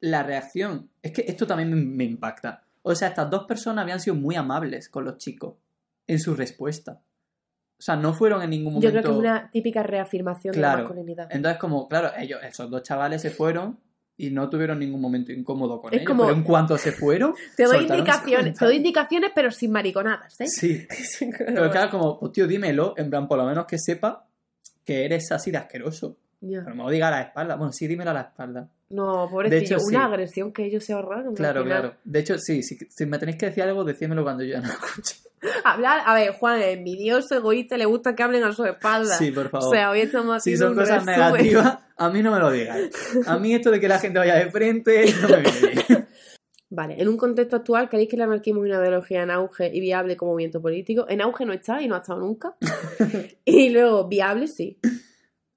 la reacción. Es que esto también me, me impacta. O sea, estas dos personas habían sido muy amables con los chicos en su respuesta. O sea, no fueron en ningún momento. Yo creo que es una típica reafirmación de la masculinidad. Entonces, como, claro, ellos, esos dos chavales se fueron y no tuvieron ningún momento incómodo con Es ellos. como- Pero en cuanto se fueron. Te doy indicaciones, te doy indicaciones, pero sin mariconadas, ¿eh? Sí. Pero claro, como, pues tío, dímelo, en plan, por lo menos que sepa que eres así de asqueroso. Ya. Pero no me lo diga a la espalda. Bueno, sí, dímelo a la espalda. No, pobrecillo, De hecho, sí. una agresión que ellos se ahorraron. Claro, claro. De hecho, sí, si, si me tenéis que decir algo, decídmelo cuando yo ya no escuche. Hablar, a ver, Juan, es envidioso, egoísta, le gusta que hablen a su espalda. Sí, por favor. o sea, hoy estamos si son cosas resumen. negativas, a mí no me lo digáis. A mí esto de que la gente vaya de frente no me viene bien. Vale, en un contexto actual, ¿creéis que el anarquismo es una ideología en auge y viable como movimiento político? En auge no está y no ha estado nunca. y luego, viable sí.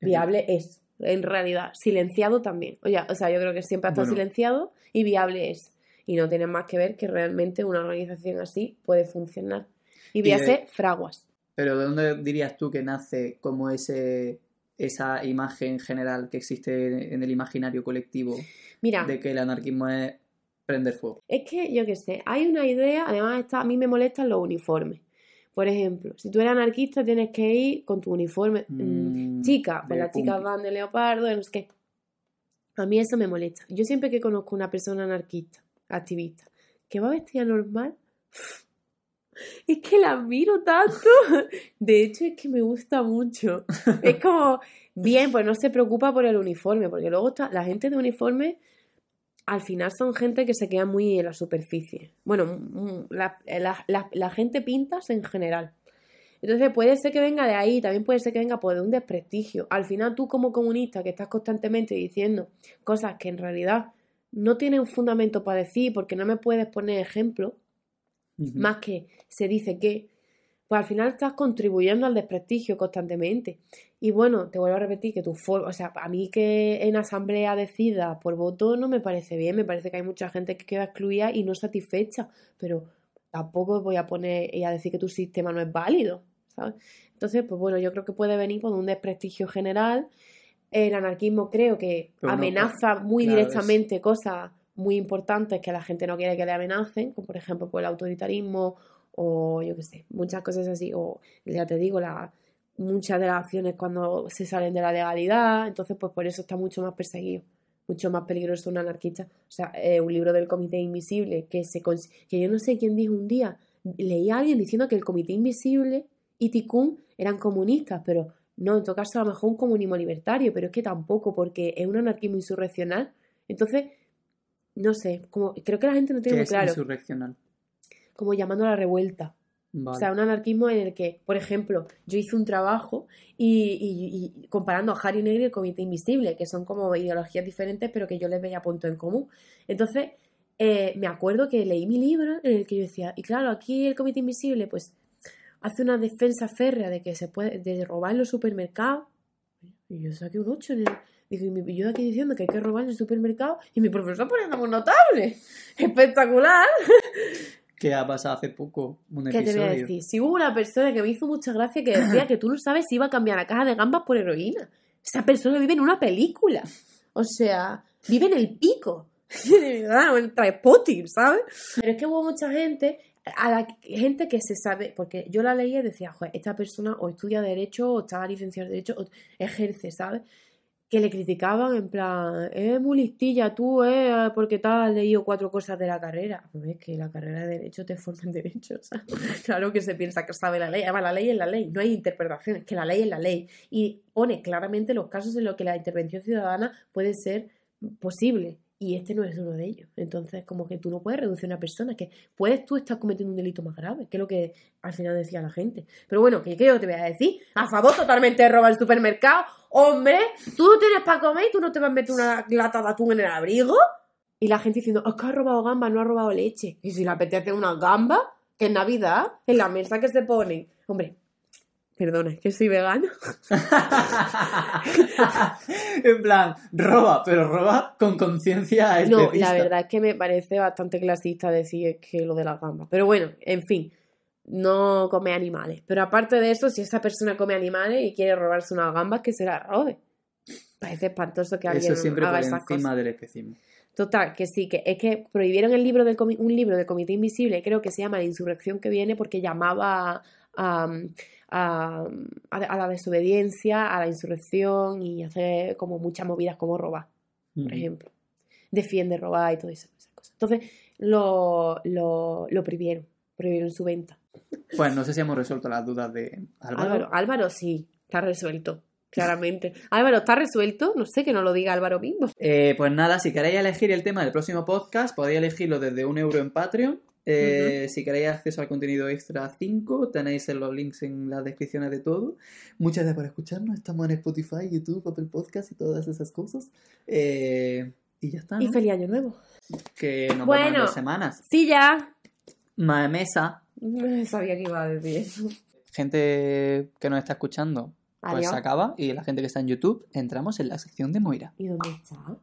Viable es, en realidad. Silenciado también. Oye, o sea, yo creo que siempre ha estado Bueno. silenciado y viable es. Y no tiene más que ver que realmente una organización así puede funcionar. Y de- véase fraguas. Pero ¿de dónde dirías tú que nace como ese esa imagen general que existe en el imaginario colectivo Mira, de que el anarquismo es prender fuego? Es que, yo qué sé, hay una idea, además está, a mí me molestan los uniformes. Por ejemplo, si tú eres anarquista tienes que ir con tu uniforme. Mm, Mm, chica, pues las chicas van de leopardo, no sé qué. A mí eso me molesta. Yo siempre que conozco una persona anarquista, activista, que va vestida normal, Es que la admiro tanto. De hecho, es que me gusta mucho. Es como, bien, pues no se preocupa por el uniforme, porque luego está, la gente de uniforme al final son gente que se queda muy en la superficie. Bueno, mm, la, la- la- la gente pintas en general. Entonces puede ser que venga de ahí, también puede ser que venga por de un desprestigio. Al final tú como comunista que estás constantemente diciendo cosas que en realidad no tienen fundamento para decir porque no me puedes poner ejemplo, más que se dice que, pues al final estás contribuyendo al desprestigio constantemente. Y bueno, te vuelvo a repetir que tu forma, o sea, a mí que en asamblea decida por voto no me parece bien, me parece que hay mucha gente que queda excluida y no satisfecha, pero tampoco voy a poner y a decir que tu sistema no es válido, ¿sabes? Entonces, pues bueno, yo creo que puede venir por un desprestigio general. El anarquismo creo que Pero no, amenaza muy claro, es- directamente cosas muy importantes que la gente no quiere que le amenacen, como por ejemplo por el autoritarismo o yo qué sé, muchas cosas así, o ya te digo, la, muchas de las acciones cuando se salen de la legalidad, entonces pues por eso está mucho más perseguido, mucho más peligroso un anarquista. O sea, eh, un libro del Comité Invisible que se que yo no sé quién dijo un día, leí a alguien diciendo que el Comité Invisible y Tikkun eran comunistas, pero no, en todo caso a lo mejor un comunismo libertario, pero es que tampoco, porque es un anarquismo insurreccional. Entonces, no sé, como creo que la gente no tiene muy es claro, insurreccional. Como llamando a la revuelta. Vale. O sea, un anarquismo en el que, por ejemplo, yo hice un trabajo y, y- y comparando a Harry Negri y el Comité Invisible, que son como ideologías diferentes, pero que yo les veía punto en común. Entonces, eh, me acuerdo que leí mi libro en el que yo decía, y claro, aquí el Comité Invisible, pues, hace una defensa férrea de que se puede, de robar en los supermercados. Y yo saqué un 8 en el. Digo, y yo aquí diciendo que hay que robar en el supermercado y mi profesor poniéndome un notable. Espectacular. ¿Qué ha pasado hace poco? Un ¿Qué te voy a episodio. decir? Si hubo una persona que me hizo mucha gracia que decía que tú no sabes si iba a cambiar la caja de gambas por heroína. Esa persona vive en una película. O sea, vive en el pico. De verdad, en Trainspotting, ¿sabes? Pero es que hubo mucha gente, a la gente que se sabe, porque yo la leía y decía, joder, esta persona o estudia Derecho o está licenciada en Derecho o ejerce, ¿sabes? Que le criticaban en plan, es muy listilla tú, ¿eh? Porque te has leído cuatro cosas de la carrera. Es que la carrera de Derecho te forma en Derecho, ¿sabes? Claro que se piensa que sabe la ley. Además, la ley es la ley, no hay interpretación, es que la ley es la ley. Y pone claramente los casos en los que la intervención ciudadana puede ser posible. Y este no es uno de ellos. Entonces, como que tú no puedes reducir a una persona, que puedes tú estar cometiendo un delito más grave, que es lo que al final decía la gente. Pero bueno, ¿qué creo que te voy a decir? A favor totalmente de robar el supermercado. Hombre, tú no tienes para comer y tú no te vas a meter una lata de atún en el abrigo. Y la gente diciendo, es que ha robado gamba, no ha robado leche. Y si le apetece una gamba, que es Navidad, en la mesa que se ponen. Hombre, perdona, es que soy vegano. en plan, roba, pero roba con conciencia No, la verdad es que me parece bastante clasista decir que lo de las gambas. Pero bueno, en fin, no come animales. Pero aparte de eso, si esa persona come animales y quiere robarse unas gambas, que se las robe. Parece espantoso que alguien Eso siempre haga por esas encima cosas. del especismo. Total, que sí, que es que prohibieron el libro del un libro del Comité Invisible, creo que se llama La Insurrección que viene, porque llamaba a, a- a- a la desobediencia, a la insurrección y hacer como muchas movidas como robar por ejemplo. Defiende robar y todas esas esas cosas. Entonces lo, lo, lo prohibieron, prohibieron su venta. Pues no sé si hemos resuelto las dudas de Álvaro. Álvaro, Álvaro sí, está resuelto, claramente. Álvaro, ¿está resuelto? No sé, que no lo diga Álvaro mismo. Eh, pues nada, si queréis elegir el tema del próximo podcast, podéis elegirlo desde un euro en Patreon. Eh, Si queréis acceso al contenido extra 5, tenéis en los links en las descripciones de todo. Muchas gracias por escucharnos. Estamos en Spotify, YouTube, Apple Podcast y todas esas cosas. Eh, y ya está. Y feliz año nuevo. Que nos vemos en Bueno. dos semanas. Sí, ya. Mesa. Sabía que iba a decir eso. Gente que nos está escuchando, pues Adiós. se acaba. Y la gente que está en YouTube, entramos en la sección de Moira. ¿Y dónde está?